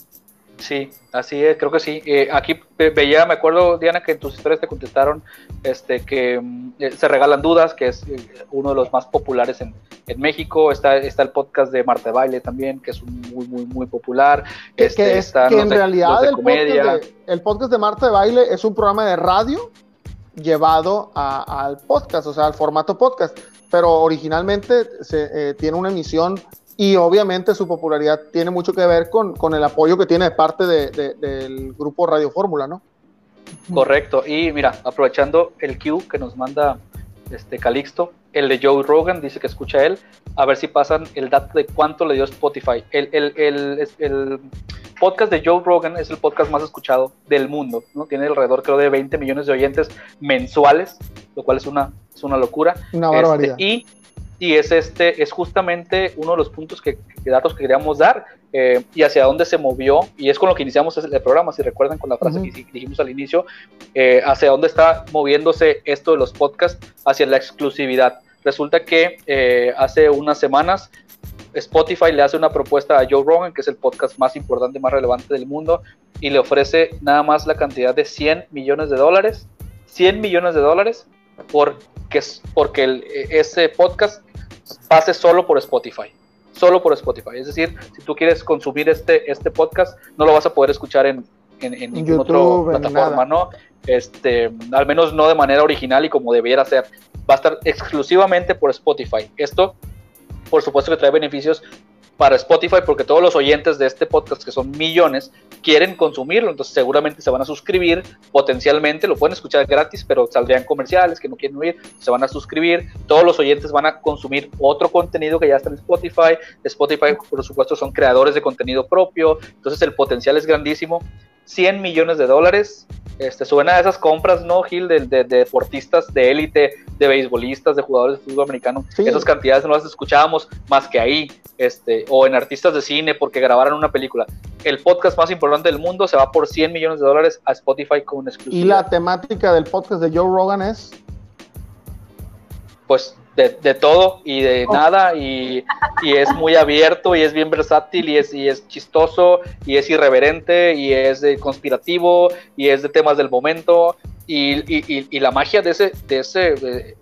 Sí, así es, creo que sí. Eh, aquí veía, me acuerdo, Diana, que en tus historias te contestaron este, que mm, eh, se regalan dudas, que es eh, uno de los más populares en, México. Está, está el podcast de Marte Baile también, que es muy, muy, muy popular. Que, este, es, que en realidad el, podcast de, el podcast de Marte Baile es un programa de radio llevado al podcast, o sea, al formato podcast. Pero originalmente se, tiene una emisión y obviamente su popularidad tiene mucho que ver con, con el apoyo que tiene de parte de, del grupo Radio Fórmula, ¿no? Correcto, y mira, aprovechando el Q que nos manda este Calixto, el de Joe Rogan, dice que escucha él, a ver si pasan el dato de cuánto le dio Spotify. El, el, el, el, podcast de Joe Rogan es el podcast más escuchado del mundo, ¿no? Tiene alrededor, creo, de 20 millones de oyentes mensuales, lo cual es una, es una locura. Una barbaridad. Este, y y es este es justamente uno de los puntos que, datos que queríamos dar eh, y hacia dónde se movió y es con lo que iniciamos el programa si recuerdan con la frase que dijimos al inicio eh, hacia dónde está moviéndose esto de los podcasts hacia la exclusividad. Resulta que eh, hace unas semanas Spotify le hace una propuesta a Joe Rogan, que es el podcast más importante, más relevante del mundo, y le ofrece nada más la cantidad de 100 millones de dólares, 100 millones de dólares, porque, porque el, ese podcast pase solo por Spotify. Solo por Spotify. Es decir, si tú quieres consumir este, este podcast, no lo vas a poder escuchar en, en, ninguna otra plataforma, ¿no? Este, al menos no de manera original y como debiera ser. Va a estar exclusivamente por Spotify. Esto, por supuesto, que trae beneficios para Spotify porque todos los oyentes de este podcast, que son millones, quieren consumirlo, entonces seguramente se van a suscribir potencialmente, lo pueden escuchar gratis, pero saldrían comerciales que no quieren oír, se van a suscribir, todos los oyentes van a consumir otro contenido que ya está en Spotify, Spotify por supuesto son creadores de contenido propio, entonces el potencial es grandísimo, 100 millones de dólares este, suena a esas compras, ¿no, Gil? De, de, deportistas de élite, de beisbolistas, de jugadores de fútbol americano. Esas cantidades no las escuchábamos más que ahí, este, o en artistas de cine porque grabaron una película. El podcast más importante del mundo se va por 100 millones de dólares a Spotify con un exclusivo. ¿Y la temática del podcast de Joe Rogan es? Pues de, todo y de oh. nada y, es muy abierto y es bien versátil y es, y es chistoso y es irreverente y es de conspirativo y es de temas del momento y, la magia de ese, de ese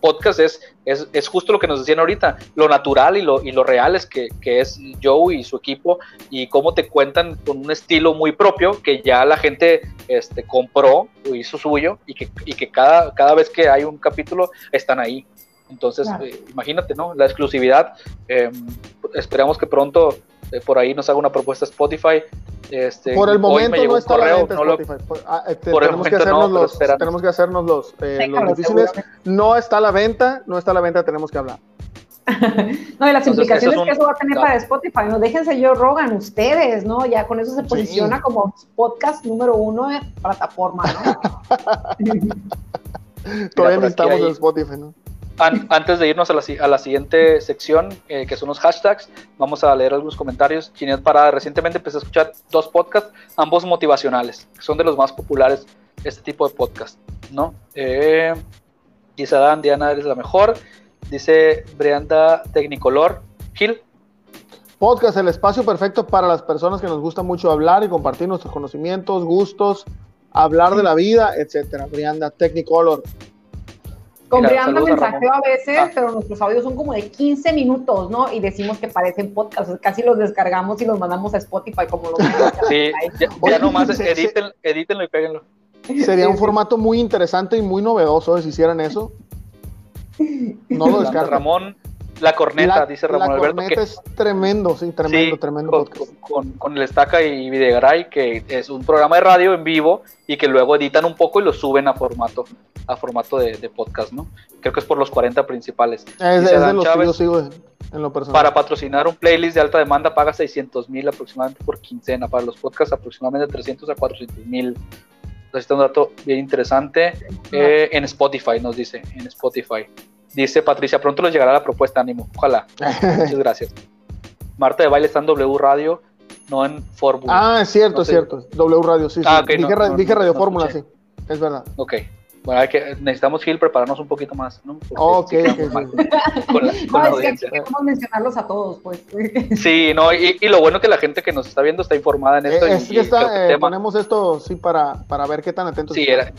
podcast es, es, justo lo que nos decían ahorita, lo natural y lo, y lo real es que, es Joe y su equipo y cómo te cuentan con un estilo muy propio que ya la gente este, compró hizo suyo y que, y que cada, cada vez que hay un capítulo están ahí. Entonces, eh, imagínate, ¿no? La exclusividad. Eh, esperamos que pronto eh, por ahí nos haga una propuesta Spotify. Este, por el momento no está la venta Spotify. Ah, este, tenemos, que hacernos los, tenemos que hacernos los, difíciles. No está a la venta, no está a la venta, tenemos que hablar. <laughs> no, y las implicaciones que eso va a tener para Spotify, no déjense yo rogan ustedes, ¿no? Ya con eso se posiciona como podcast número uno de plataforma, ¿no? <laughs> Todavía necesitamos el Spotify, ¿no? Antes de irnos a la, siguiente sección, eh, que son los hashtags, vamos a leer algunos comentarios. Parada, recientemente empecé a escuchar dos podcasts, ambos motivacionales, que son de los más populares, este tipo de podcast, ¿no? Eh, dice Diana, eres la mejor. Dice Brianda Tecnicolor. Gil. Podcast, el espacio perfecto para las personas que nos gusta mucho hablar y compartir nuestros conocimientos, gustos, hablar de la vida, etcétera. Brianda Technicolor. Con Brianda mensajeo a veces, ah. pero nuestros audios son como de 15 minutos, ¿no? Y decimos que parecen podcasts, casi los descargamos y los mandamos a Spotify como los <laughs> Sí, ya, nomás edítenlo y péguenlo. Sería un formato muy interesante y muy novedoso si hicieran eso. No lo descargan. Ramón, la corneta, dice Ramón la Alberto. La corneta es tremendo, sí, tremendo, tremendo con, podcast. Con, el Estaca y Videgaray, que es un programa de radio en vivo y que luego editan un poco y lo suben a formato, a formato de, podcast, ¿no? Creo que es por los 40 principales. Es, de los que yo sigo en lo personal. Para patrocinar un playlist de alta demanda paga 600 mil aproximadamente por quincena. Para los podcasts aproximadamente 300 a 400 mil. Este es un dato bien interesante. Eh, en Spotify, nos dice, en Spotify. Dice Patricia, pronto les llegará la propuesta, ánimo. Ojalá. <laughs> Muchas gracias. Marta de Baile está en W Radio, no en Fórmula. Ah, es cierto, es cierto. W Radio, sí. Ah, sí. dije, Radio Fórmula, sí. Es verdad. Ok. Bueno, hay que, necesitamos, Gil, prepararnos un poquito más, ¿no? ok, <laughs> Con la, con no, es que queremos mencionarlos a todos, pues. <laughs> Sí, no, y, y, lo bueno que la gente que nos está viendo está informada en esto. Es, que está, eh, ponemos esto, sí, para, para ver qué tan atentos Sí, era,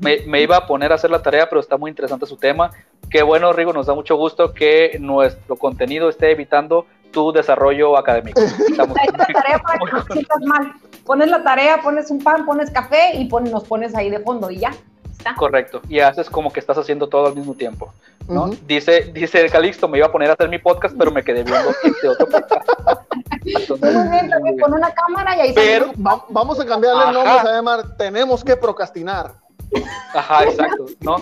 me, iba a poner a hacer la tarea, pero está muy interesante su tema. Qué bueno, Rigo, nos da mucho gusto que nuestro contenido esté evitando tu desarrollo académico. <laughs> Estamos la tarea para que no <laughs> sientas mal. Pones la tarea, pones un pan, pones café y nos pones ahí de fondo y ya. Está. Correcto, y haces como que estás haciendo todo al mismo tiempo. ¿no? dice, dice Calixto, me iba a poner a hacer mi podcast, pero me quedé viendo este otro podcast. <laughs> con una cámara y ahí Pero vamos a cambiarle el nombre, a llamar Tenemos que procrastinar. Ajá, exacto, ¿no?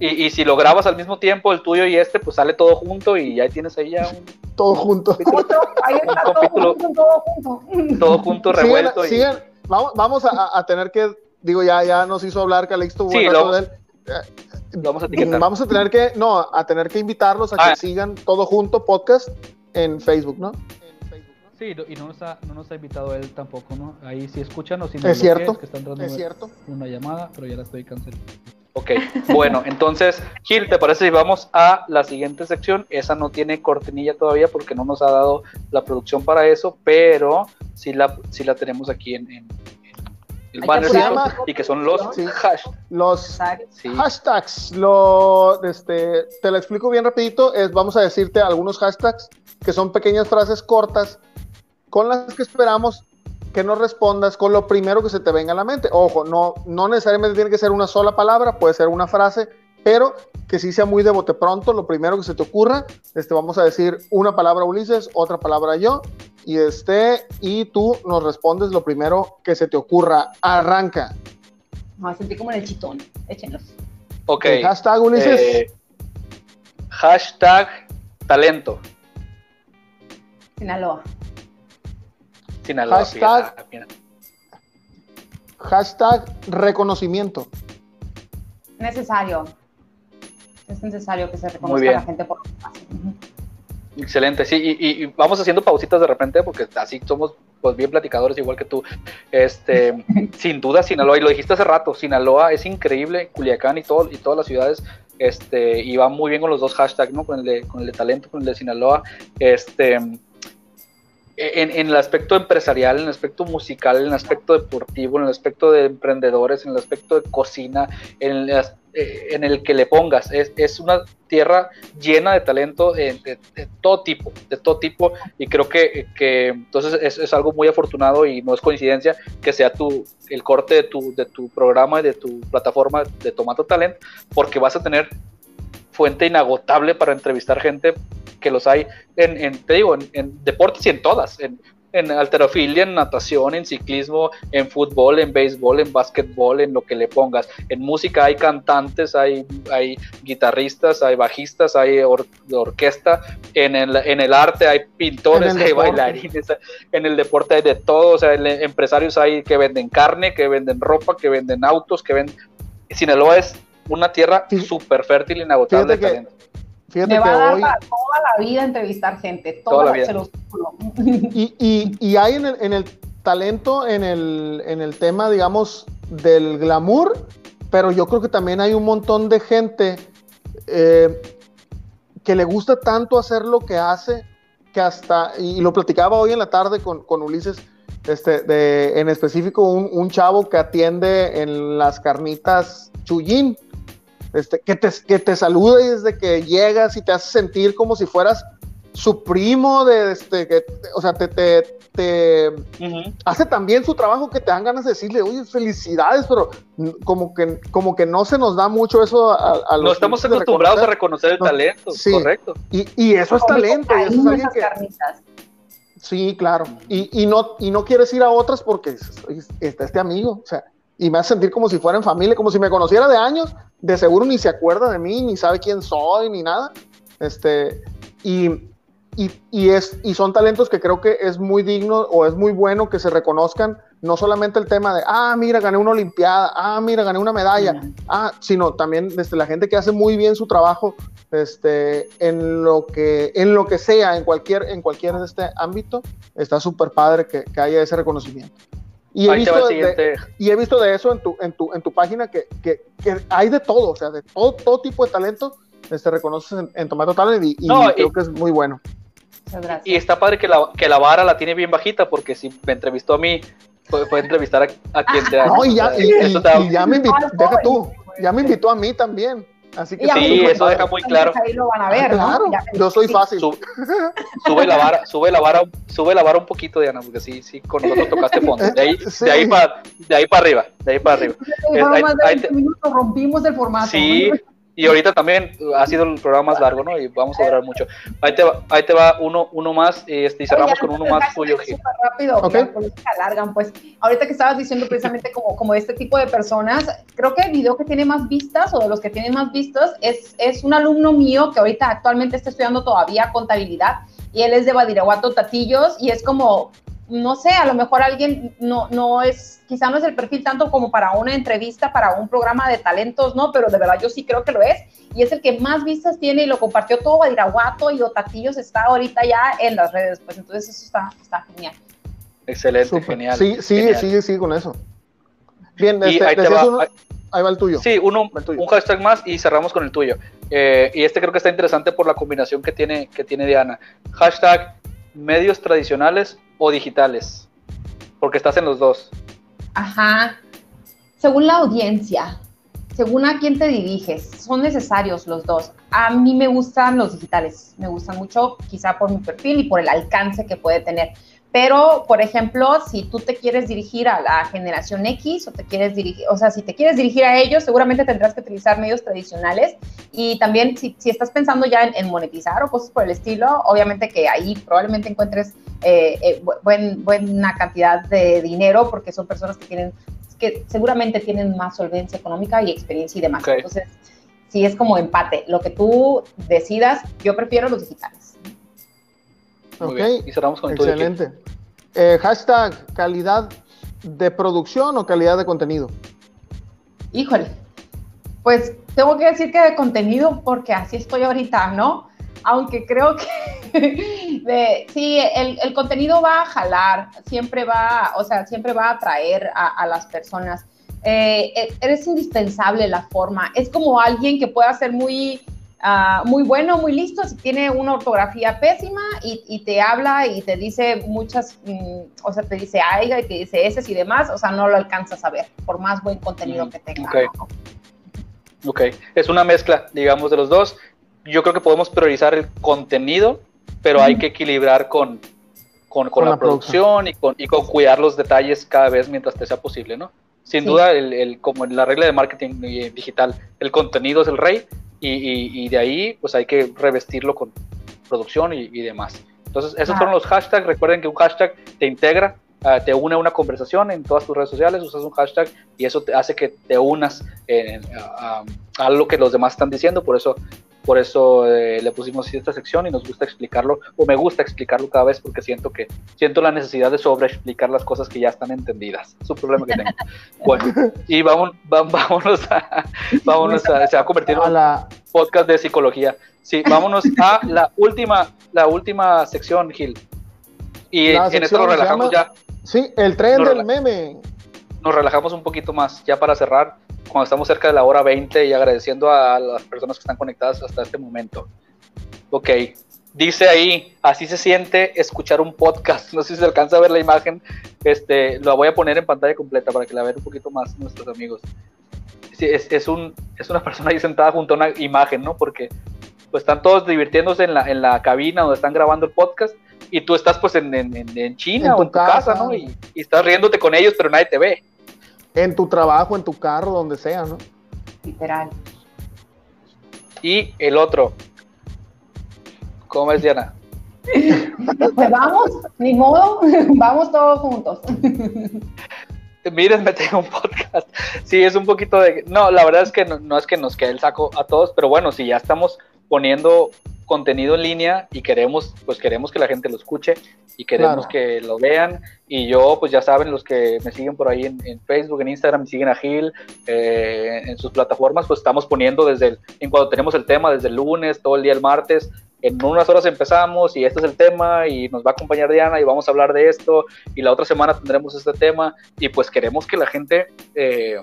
Y, si lo grabas al mismo tiempo, el tuyo y este, pues sale todo junto y ya tienes ahí ya un... Todo junto. todo junto, revuelto. Vamos, vamos a, tener que, digo, ya, ya nos hizo hablar Calixto. Sí, lo, él. vamos a etiquetar. Vamos a tener que, no, a tener que invitarlos a que ah. sigan todo junto podcast en Facebook, ¿no? Sí, y no nos, ha, no nos ha invitado él tampoco, ¿no? Ahí sí escuchan o si no. Es cierto. Que están dando es cierto. Una llamada, pero ya la estoy cancelando. Ok, bueno, entonces, Gil, ¿te parece si vamos a la siguiente sección? Esa no tiene cortinilla todavía porque no nos ha dado la producción para eso, pero sí la, sí la tenemos aquí en, el banner y que son los, los hashtags. Lo, este, te lo explico bien rapidito. Es, vamos a decirte algunos hashtags que son pequeñas frases cortas con las que esperamos que nos respondas con lo primero que se te venga a la mente. Ojo, no, no necesariamente tiene que ser una sola palabra, puede ser una frase, pero que sí sea muy de bote pronto, lo primero que se te ocurra. Este, vamos a decir una palabra Ulises, otra palabra yo, y, este, y tú nos respondes lo primero que se te ocurra. Arranca. Me sentí como en el chitón, échenlos. Ok. hashtag Ulises. Eh, hashtag talento. Sinaloa. Hashtag, reconocimiento. Necesario. Es necesario que se reconozca a la gente por Excelente, sí, y, vamos haciendo pausitas de repente porque así somos pues bien platicadores igual que tú. Este, <laughs> sin duda Sinaloa, y lo dijiste hace rato, Sinaloa es increíble, Culiacán y todo, y todas las ciudades, este, y va muy bien con los dos hashtags, ¿no? Con el de, con el de talento, con el de Sinaloa. Este, en, el aspecto empresarial, en el aspecto musical, en el aspecto deportivo, en el aspecto de emprendedores, en el aspecto de cocina, en el, eh, en el que le pongas. Es, es, una tierra llena de talento de, todo tipo, de todo tipo, y creo que, que entonces es, es, algo muy afortunado y no es coincidencia que sea tu, el corte de tu, de tu programa y de tu plataforma de Tomato Talent, porque vas a tener fuente inagotable para entrevistar gente que los hay en, te digo, en, deportes y en todas, en, en alterofilia, en natación, en ciclismo, en fútbol, en béisbol, en básquetbol, en lo que le pongas. En música hay cantantes, hay, hay guitarristas, hay bajistas, hay orquesta. En el, en el arte hay pintores, hay bailarines. En el deporte hay de todo. O sea, empresarios hay que venden carne, que venden ropa, que venden autos, que venden... Sinaloa es una tierra súper fértil y inagotable de talento. Fíjate Me va a dar para toda la vida entrevistar gente, toda, la vida. y, y, y, hay en el, en el talento, en el, en el tema, digamos, del glamour, pero yo creo que también hay un montón de gente eh, que le gusta tanto hacer lo que hace, que hasta, y lo platicaba hoy en la tarde con, con Ulises, este, de, en específico un, un, chavo que atiende en las carnitas Chuyín, este, que, te, que te salude desde que llegas y te hace sentir como si fueras su primo, de este, que, o sea, te, te, hace también su trabajo que te dan ganas de decirle, oye, felicidades, pero como que, como que no se nos da mucho eso a, los... No estamos acostumbrados a reconocer el talento, correcto. Y, y, eso es talento, y eso es que... Sí, claro. Y, y, no, y no quieres ir a otras porque está este amigo, o sea, y me hace sentir como si fuera en familia, como si me conociera de años, de seguro ni se acuerda de mí, ni sabe quién soy, ni nada. Este, y, y, y, es, y son talentos que creo que es muy digno o es muy bueno que se reconozcan, no solamente el tema de, ah, mira, gané una Olimpiada, ah, mira, gané una medalla, ah, sino también desde la gente que hace muy bien su trabajo este, en, lo que, en lo que sea, en cualquier, en cualquier de este ámbito, está súper padre que, que haya ese reconocimiento. Y he, visto de, y he visto de eso en tu, en tu, en tu página que, que, que hay de todo, o sea, de todo, todo tipo de talento este, reconoces en, en Tomato Talent y, creo que es muy bueno. Y está padre que la, que la vara la tiene bien bajita, porque si me entrevistó a mí, puede, entrevistar a, quien te No, y ya, y, ya me invitó, deja tú, ya me invitó a mí también. Así que sí, eso deja muy claro. Ahí lo van a ver, claro, yo soy fácil. sube la vara, sube la vara, sube la vara un poquito, Diana, porque sí, sí, con nosotros tocaste fondo. De ahí, <laughs> de ahí para, de ahí para arriba, de ahí para arriba. Es, hay, minutos, rompimos el formato. Sí, Y ahorita también ha sido el programa más largo, ¿no? Y vamos a durar mucho. Ahí te va, ahí te va uno, uno más este, y cerramos con uno más tuyo. Súper rápido, okay. alargan. Pues ahorita que estabas diciendo precisamente como, como este tipo de personas, creo que el video que tiene más vistas o de los que tienen más vistas es, es un alumno mío que ahorita actualmente está estudiando todavía contabilidad y él es de Badiraguato Tatillos y es como no sé, a lo mejor alguien no, no es, quizá no es el perfil tanto como para una entrevista, para un programa de talentos, ¿no? Pero de verdad yo sí creo que lo es. Y es el que más vistas tiene y lo compartió todo Badiraguato y Otatillos está ahorita ya en las redes. Pues entonces eso está, está genial. Excelente, genial. Sí, sí, sí, sí, con eso. Bien, este, ahí, va, ahí, va, el tuyo. Sí, uno, un hashtag más y cerramos con el tuyo. Eh, y este creo que está interesante por la combinación que tiene, que tiene Diana. Hashtag medios tradicionales o digitales? Porque estás en los dos. Ajá. Según la audiencia, según a quién te diriges, son necesarios los dos. A mí me gustan los digitales, me gustan mucho, quizá por mi perfil y por el alcance que puede tener. Pero, por ejemplo, si tú te quieres dirigir a la generación X o te quieres dirigir, o sea, si te quieres dirigir a ellos, seguramente tendrás que utilizar medios tradicionales. Y también, si, estás pensando ya en, monetizar o cosas por el estilo, obviamente que ahí probablemente encuentres eh, eh, buen, buena cantidad de dinero porque son personas que tienen, que seguramente tienen más solvencia económica y experiencia y demás. Entonces, sí es como empate. Lo que tú decidas, yo prefiero los digitales. Ok, y cerramos con Excelente. Eh, hashtag calidad de producción o calidad de contenido. Híjole, pues tengo que decir que de contenido porque así estoy ahorita, ¿no? Aunque creo que <laughs> sí, el, contenido va a jalar, siempre va, o sea, siempre va a atraer a, las personas. Eh, e, eres indispensable la forma. Es como alguien que pueda ser muy Ah, muy bueno, muy listo, si tiene una ortografía pésima y, te habla y te dice muchas, mm, o sea, te dice aiga y te dice ese y demás, o sea, no lo alcanzas a ver, por más buen contenido mm, que tenga. ok, es una mezcla, digamos, de los dos. Yo creo que podemos priorizar el contenido, pero hay que equilibrar con, con, la, producción, y, con, y con cuidar los detalles cada vez mientras te sea posible, ¿no? Sin duda, el, el, como en la regla de marketing digital, el contenido es el rey, y, de ahí pues hay que revestirlo con producción y, demás. Entonces, esos fueron los hashtags. Recuerden que un hashtag te integra, ah, te une a una conversación en todas tus redes sociales, usas un hashtag y eso te hace que te unas a, a, lo que los demás están diciendo. Por eso por eso eh, le pusimos esta sección y nos gusta explicarlo, o me gusta explicarlo cada vez porque siento que siento la necesidad de sobre explicar las cosas que ya están entendidas. Es un problema que tengo. <laughs> Bueno, y vamos, vámonos a, vámonos a, se va a convertir en un podcast de psicología. Sí, vámonos <laughs> a la última, la última sección, Gil. Y en esto nos relajamos ya. Sí, el tren del meme. Nos relajamos un poquito más, ya para cerrar cuando estamos cerca de la hora 20 y agradeciendo a las personas que están conectadas hasta este momento. Ok, dice ahí, así se siente escuchar un podcast. <laughs> No sé si se alcanza a ver la imagen. Este, lo voy a poner en pantalla completa para que la vean un poquito más nuestros amigos. es, es, un, es una <laughs> persona ahí sentada junto a una imagen, ¿no? Porque pues están todos divirtiéndose en la, en la cabina donde están grabando el podcast y tú estás pues en, en, en China o en tu casa, ¿no? Y, y, estás riéndote con ellos, pero nadie te ve. En tu trabajo, en tu carro, donde sea, ¿no? Literal. Y el otro. ¿Cómo es, Diana? Pues vamos, ni modo, <laughs> vamos todos juntos. Mírenme, tengo un podcast. Sí, es un poquito de. No, la verdad es que no, no es que nos quede el saco a todos, pero bueno, si ya estamos poniendo contenido en línea y queremos, pues queremos que la gente lo escuche y queremos que lo vean. Y yo, pues ya saben, los que me siguen por ahí en, Facebook, en Instagram, me siguen a Gil, eh, en sus plataformas, pues estamos poniendo desde el, en cuando tenemos el tema, desde el lunes, todo el día el martes, en unas horas empezamos y este es el tema y nos va a acompañar Diana y vamos a hablar de esto y la otra semana tendremos este tema y pues queremos que la gente eh,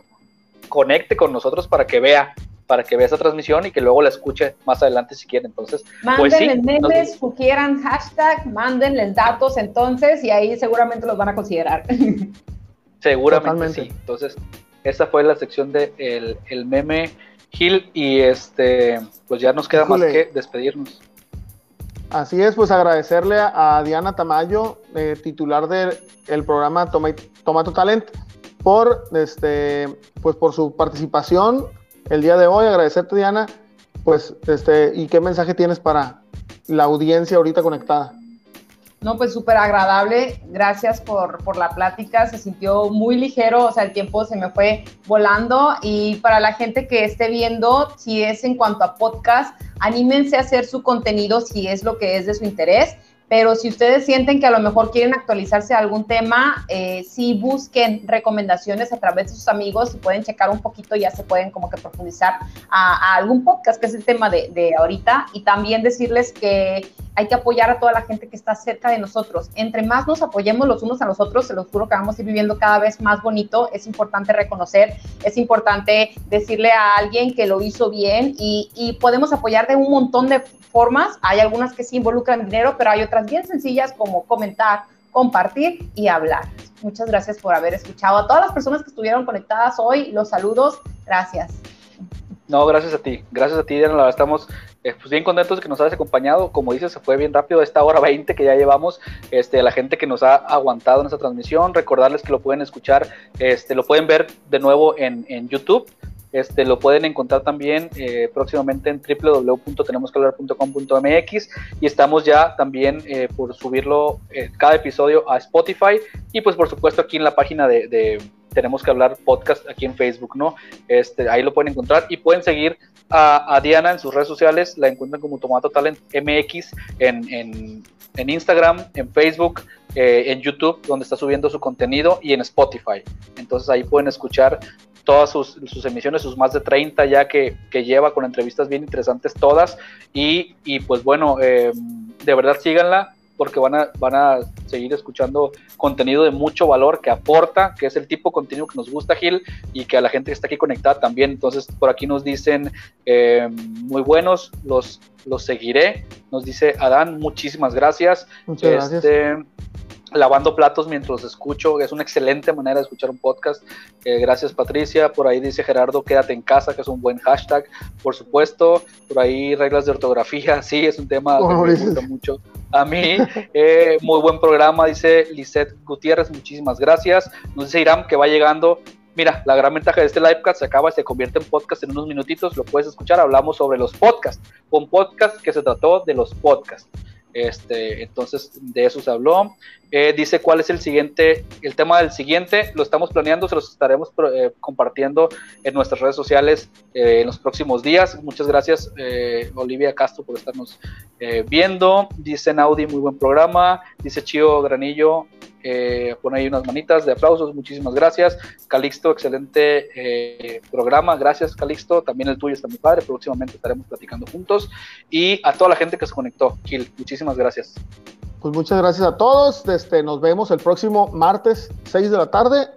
conecte con nosotros para que vea para que vea esa transmisión y que luego la escuche más adelante si quiere. Entonces, mándenles pues memes, si quieran hashtag, mándenles datos entonces y ahí seguramente los van a considerar. <laughs> Seguramente sí. Entonces, esa fue la sección de el, meme Gil y este, pues ya nos queda más que despedirnos. Así es, pues agradecerle a, Diana Tamayo, eh, titular del programa Tomato Talent, por este, pues por su participación el día de hoy. Agradecerte, Diana. pues, este, ¿y qué mensaje tienes para la audiencia ahorita conectada? No, pues súper agradable. Gracias por, por, la plática. Se sintió muy ligero, o sea, el tiempo se me fue volando. Y para la gente que esté viendo, si es en cuanto a podcast, anímense a hacer su contenido si es lo que es de su interés pero si ustedes sienten que a lo mejor quieren actualizarse a algún tema, eh, sí busquen recomendaciones a través de sus amigos y pueden checar un poquito, ya se pueden como que profundizar a, algún podcast, que es el tema de, de, ahorita, y también decirles que hay que apoyar a toda la gente que está cerca de nosotros. Entre más nos apoyemos los unos a los otros, se los juro que vamos a ir viviendo cada vez más bonito. Es importante reconocer, es importante decirle a alguien que lo hizo bien y, y podemos apoyar de un montón de formas. Hay algunas que sí involucran dinero, pero hay otras bien sencillas como comentar, compartir y hablar. Muchas gracias por haber escuchado. A todas las personas que estuvieron conectadas hoy, los saludos. Gracias. No, gracias a ti. Gracias a ti, Diana. La verdad, estamos eh, pues bien contentos de que nos hayas acompañado. Como dices, se fue bien rápido esta hora 20 que ya llevamos. Este, la gente que nos ha aguantado en esta transmisión, recordarles que lo pueden escuchar, este, lo pueden ver de nuevo en, en YouTube. Este, lo pueden encontrar también eh, próximamente en www.tenemosquehablar.com.mx y estamos ya también eh, por subirlo eh, cada episodio a Spotify y pues por supuesto aquí en la página de, Tenemos que hablar podcast aquí en Facebook, ¿no? Este, ahí lo pueden encontrar y pueden seguir a, Diana en sus redes sociales, la encuentran como Tomato Talent MX en, Instagram, en Facebook, en YouTube, donde está subiendo su contenido, y en Spotify. Entonces ahí pueden escuchar todas sus, emisiones, sus más de 30 ya que, lleva con entrevistas bien interesantes todas. Y, pues bueno, eh, de verdad síganla porque van a, van a seguir escuchando contenido de mucho valor que aporta, que es el tipo de contenido que nos gusta, Gil, y que a la gente que está aquí conectada también. Entonces, por aquí nos dicen eh, muy buenos, los, los seguiré. Nos dice Adán, muchísimas gracias. Muchas gracias. Lavando platos mientras escucho. Es una excelente manera de escuchar un podcast. Eh, gracias, Patricia. Por ahí dice Gerardo, quédate en casa, que es un buen hashtag, por supuesto. Por ahí reglas de ortografía, <laughs> sí, es un tema que me gusta mucho a mí. Eh, muy buen programa, dice Lisette Gutiérrez, muchísimas gracias. Nos dice Iram que va llegando. Mira, la gran ventaja de este livecast se acaba y se convierte en podcast en unos minutitos, lo puedes escuchar, hablamos sobre los podcasts, un podcast que se trató de los podcasts. Este, entonces, de eso se habló. Eh, dice cuál es el siguiente, el tema del siguiente, lo estamos planeando, se los estaremos eh, compartiendo en nuestras redes sociales eh, en los próximos días. Muchas gracias, Olivia Castro, por estarnos viendo. Dice Naudi, muy buen programa. Dice Chío Granillo, eh, pone ahí unas manitas de aplausos, muchísimas gracias. Calixto, excelente eh, programa, gracias Calixto, también el tuyo está muy padre, próximamente estaremos platicando juntos. Y a toda la gente que se conectó, Gil, muchísimas gracias. Pues muchas gracias a todos, este, nos vemos el próximo martes, 6 de la tarde,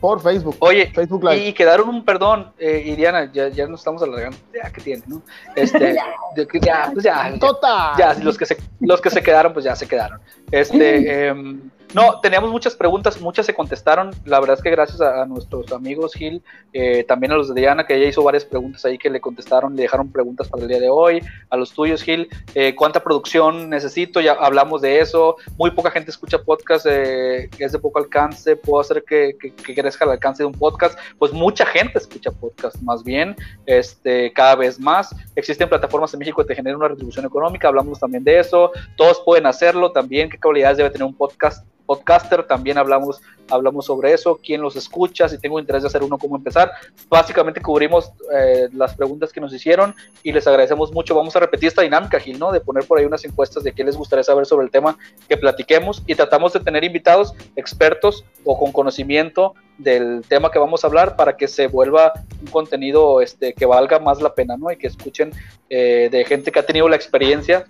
por Facebook. Oye, Facebook Live. y quedaron un perdón, eh, y Diana, ya, ya nos estamos alargando. Ya que tiene, ¿no? Este, <laughs> ya, pues ya, Total. ya, los que se, los que se quedaron, pues ya se quedaron. Este, eh, <clears throat> no, teníamos muchas preguntas, muchas se contestaron. La verdad es que gracias a, nuestros amigos Gil, eh, también a los de Diana, que ella hizo varias preguntas ahí que le contestaron, le dejaron preguntas para el día de hoy. A los tuyos, Gil, eh, ¿cuánta producción necesito? Ya hablamos de eso. Muy poca gente escucha podcast, eh, es de poco alcance. Puedo hacer que, que, crezca el alcance de un podcast. Pues mucha gente escucha podcast, más bien, este, cada vez más. Existen plataformas en México que te generan una retribución económica, hablamos también de eso. Todos pueden hacerlo también. ¿Qué cualidades debe tener un podcast? Podcaster, también hablamos, hablamos sobre eso, quién los escucha, si tengo interés de hacer uno, cómo empezar. Básicamente cubrimos eh, las preguntas que nos hicieron y les agradecemos mucho. Vamos a repetir esta dinámica, Gil, ¿no? De poner por ahí unas encuestas de qué les gustaría saber sobre el tema que platiquemos y tratamos de tener invitados expertos o con conocimiento del tema que vamos a hablar para que se vuelva un contenido este, que valga más la pena, ¿no? Y que escuchen eh, de gente que ha tenido la experiencia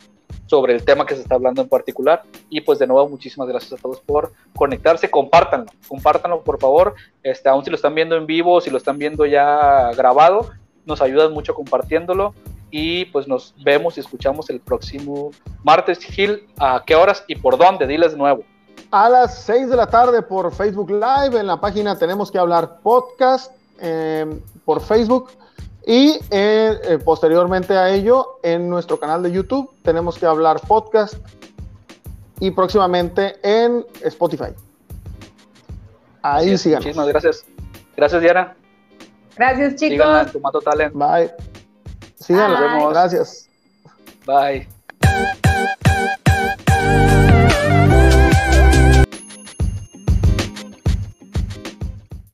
sobre el tema que se está hablando en particular. Y pues de nuevo, muchísimas gracias a todos por conectarse. Compártanlo, compártanlo por favor. Este, aún si lo están viendo en vivo, si lo están viendo ya grabado, nos ayudan mucho compartiéndolo. Y pues nos vemos y escuchamos el próximo martes, Gil. ¿A qué horas y por dónde? Diles nuevo. A las 6 de la tarde por Facebook Live. En la página tenemos que hablar podcast eh, por Facebook y eh, eh, posteriormente a ello, en nuestro canal de YouTube, tenemos que hablar podcast y próximamente en Spotify. Ahí sigan. Muchísimas gracias. Gracias, Diana. Gracias, chicos. Talent. Bye. Síganla. Gracias. Bye.